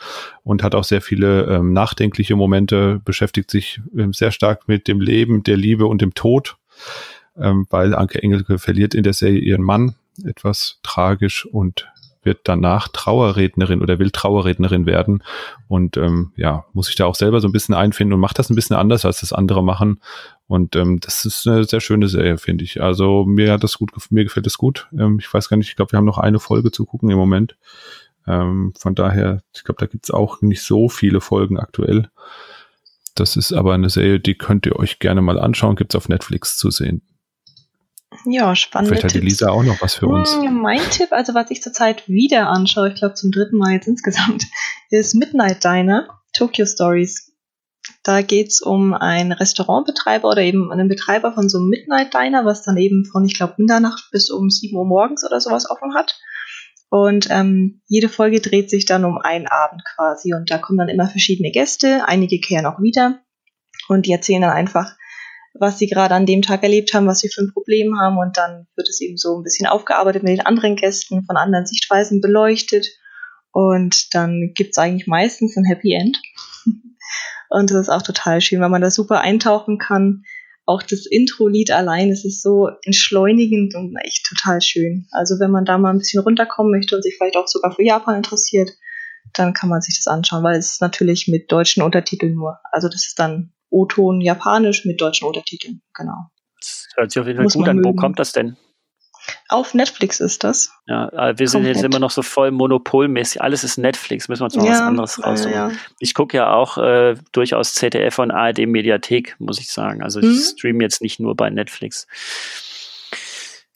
und hat auch sehr viele ähm, nachdenkliche Momente, beschäftigt sich ähm, sehr stark mit dem Leben, der Liebe und dem Tod, ähm, weil Anke Engelke verliert in der Serie ihren Mann etwas tragisch und wird danach Trauerrednerin oder will Trauerrednerin werden und ähm, ja, muss sich da auch selber so ein bisschen einfinden und macht das ein bisschen anders, als das andere machen. Und ähm, das ist eine sehr schöne Serie, finde ich. Also mir hat das gut, mir gefällt es gut. Ähm, ich weiß gar nicht, ich glaube, wir haben noch eine Folge zu gucken im Moment. Ähm, von daher, ich glaube, da gibt's auch nicht so viele Folgen aktuell. Das ist aber eine Serie, die könnt ihr euch gerne mal anschauen, gibt's auf Netflix zu sehen. Ja, spannend. Vielleicht hat die Lisa auch noch was für uns. Hm, mein Tipp, also was ich zurzeit wieder anschaue, ich glaube zum dritten Mal jetzt insgesamt, [laughs] ist Midnight Diner, Tokyo Stories. Da geht's um einen Restaurantbetreiber oder eben einen Betreiber von so einem Midnight Diner, was dann eben von, ich glaube, Mitternacht bis um 7 Uhr morgens oder sowas offen hat. Und ähm, jede Folge dreht sich dann um einen Abend quasi. Und da kommen dann immer verschiedene Gäste, einige kehren auch wieder. Und die erzählen dann einfach, was sie gerade an dem Tag erlebt haben, was sie für ein Problem haben. Und dann wird es eben so ein bisschen aufgearbeitet mit den anderen Gästen, von anderen Sichtweisen beleuchtet. Und dann gibt's eigentlich meistens ein Happy End. [laughs] und das ist auch total schön, weil man da super eintauchen kann. Auch das Intro-Lied allein, es ist so entschleunigend und echt total schön. Also wenn man da mal ein bisschen runterkommen möchte und sich vielleicht auch sogar für Japan interessiert, dann kann man sich das anschauen, weil es ist natürlich mit deutschen Untertiteln nur. Also das ist dann O-Ton Japanisch mit deutschen Untertiteln, genau. Das hört sich auf jeden Fall Muss gut an. Mögen. Wo kommt das denn? Auf Netflix ist das. Ja, äh, wir sind Komplett. jetzt immer noch so voll monopolmäßig. Alles ist Netflix, müssen wir uns noch ja, was anderes raussuchen. Ja, ja. Ich gucke ja auch äh, durchaus ZDF und ARD Mediathek, muss ich sagen. Also ich mhm. streame jetzt nicht nur bei Netflix.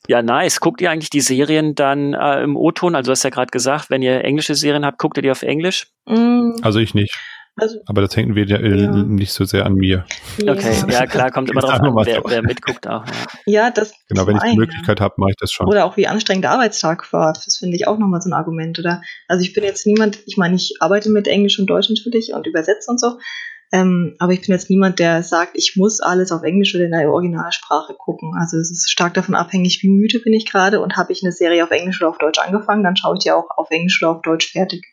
Ja, nice. Guckt ihr eigentlich die Serien dann äh, im O-Ton? Also du hast ja gerade gesagt, wenn ihr englische Serien habt, guckt ihr die auf Englisch? Mhm. Also ich nicht. Also, Aber das hängt wieder äh, ja. nicht so sehr an mir. Okay, ja klar, kommt immer drauf an, wer, wer, mitguckt auch. Ja, ja das Genau, wenn ich die Möglichkeit habe, mache ich das schon. Oder auch wie anstrengend der Arbeitstag war. Das finde ich auch nochmal so ein Argument. Oder also ich bin jetzt niemand, ich meine, ich arbeite mit Englisch und Deutsch natürlich und übersetze und so. Ähm, aber ich bin jetzt niemand, der sagt, ich muss alles auf Englisch oder in der Originalsprache gucken. Also es ist stark davon abhängig, wie müde bin ich gerade und habe ich eine Serie auf Englisch oder auf Deutsch angefangen, dann schaue ich die auch auf Englisch oder auf Deutsch fertig.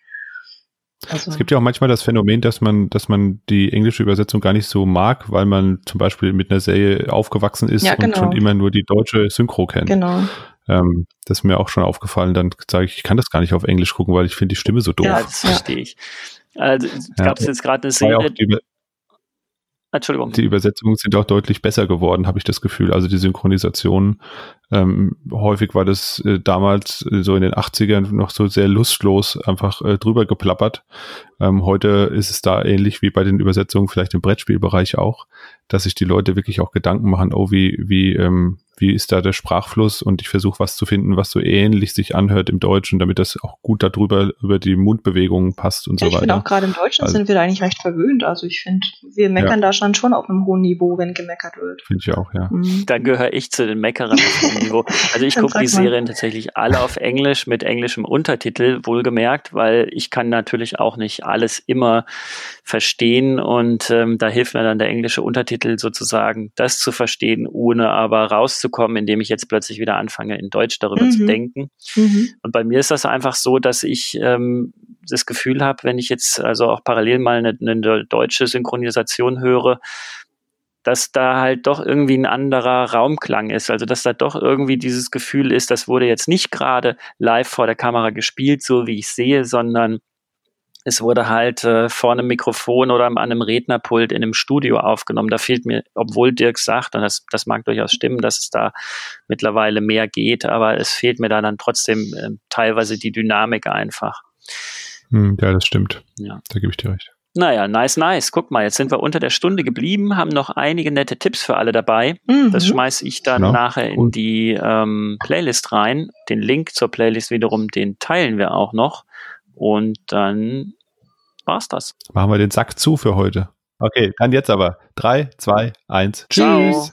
Also es gibt ja auch manchmal das Phänomen, dass man, dass man die englische Übersetzung gar nicht so mag, weil man zum Beispiel mit einer Serie aufgewachsen ist ja, genau. und schon immer nur die deutsche Synchro kennt. Genau. Ähm, das ist mir auch schon aufgefallen. Dann sage ich, ich kann das gar nicht auf Englisch gucken, weil ich finde die Stimme so doof. Ja, das verstehe ich. Also, gab es jetzt gerade eine Serie, Entschuldigung. Die Übersetzungen sind auch deutlich besser geworden, habe ich das Gefühl. Also die Synchronisation. Ähm, häufig war das äh, damals äh, so in den 80ern noch so sehr lustlos einfach äh, drüber geplappert. Ähm, heute ist es da ähnlich wie bei den Übersetzungen vielleicht im Brettspielbereich auch, dass sich die Leute wirklich auch Gedanken machen, oh, wie, wie, ähm, wie ist da der Sprachfluss und ich versuche was zu finden, was so ähnlich sich anhört im Deutschen, damit das auch gut darüber über die Mundbewegungen passt und ja, so weiter. Ich finde auch gerade im Deutschen also, sind wir da eigentlich recht verwöhnt. Also ich finde, wir meckern ja. da schon schon auf einem hohen Niveau, wenn gemeckert wird. Finde ich auch, ja. Mhm. Dann gehöre ich zu den Meckerern. dem Niveau. Also ich gucke die Serien tatsächlich alle auf Englisch mit englischem Untertitel, wohlgemerkt, weil ich kann natürlich auch nicht alles immer verstehen und ähm, da hilft mir dann der englische Untertitel sozusagen, das zu verstehen, ohne aber rauszukommen, indem ich jetzt plötzlich wieder anfange, in Deutsch darüber mhm. zu denken. Mhm. Und bei mir ist das einfach so, dass ich ähm, das Gefühl habe, wenn ich jetzt also auch parallel mal eine, eine deutsche Synchronisation höre, dass da halt doch irgendwie ein anderer Raumklang ist. Also dass da doch irgendwie dieses Gefühl ist, das wurde jetzt nicht gerade live vor der Kamera gespielt, so wie ich sehe, sondern es wurde halt äh, vor einem Mikrofon oder an einem Rednerpult in einem Studio aufgenommen. Da fehlt mir, obwohl Dirk sagt, und das, das mag durchaus stimmen, dass es da mittlerweile mehr geht, aber es fehlt mir da dann trotzdem äh, teilweise die Dynamik einfach. Hm, ja, das stimmt. Ja. Da gebe ich dir recht. Naja, nice, nice. Guck mal, jetzt sind wir unter der Stunde geblieben, haben noch einige nette Tipps für alle dabei. Mhm. Das schmeiße ich dann genau. nachher in die ähm, Playlist rein. Den Link zur Playlist wiederum, den teilen wir auch noch. Und dann war's das. Machen wir den Sack zu für heute. Okay, dann jetzt aber. Drei, zwei, eins. Tschüss. Ciao.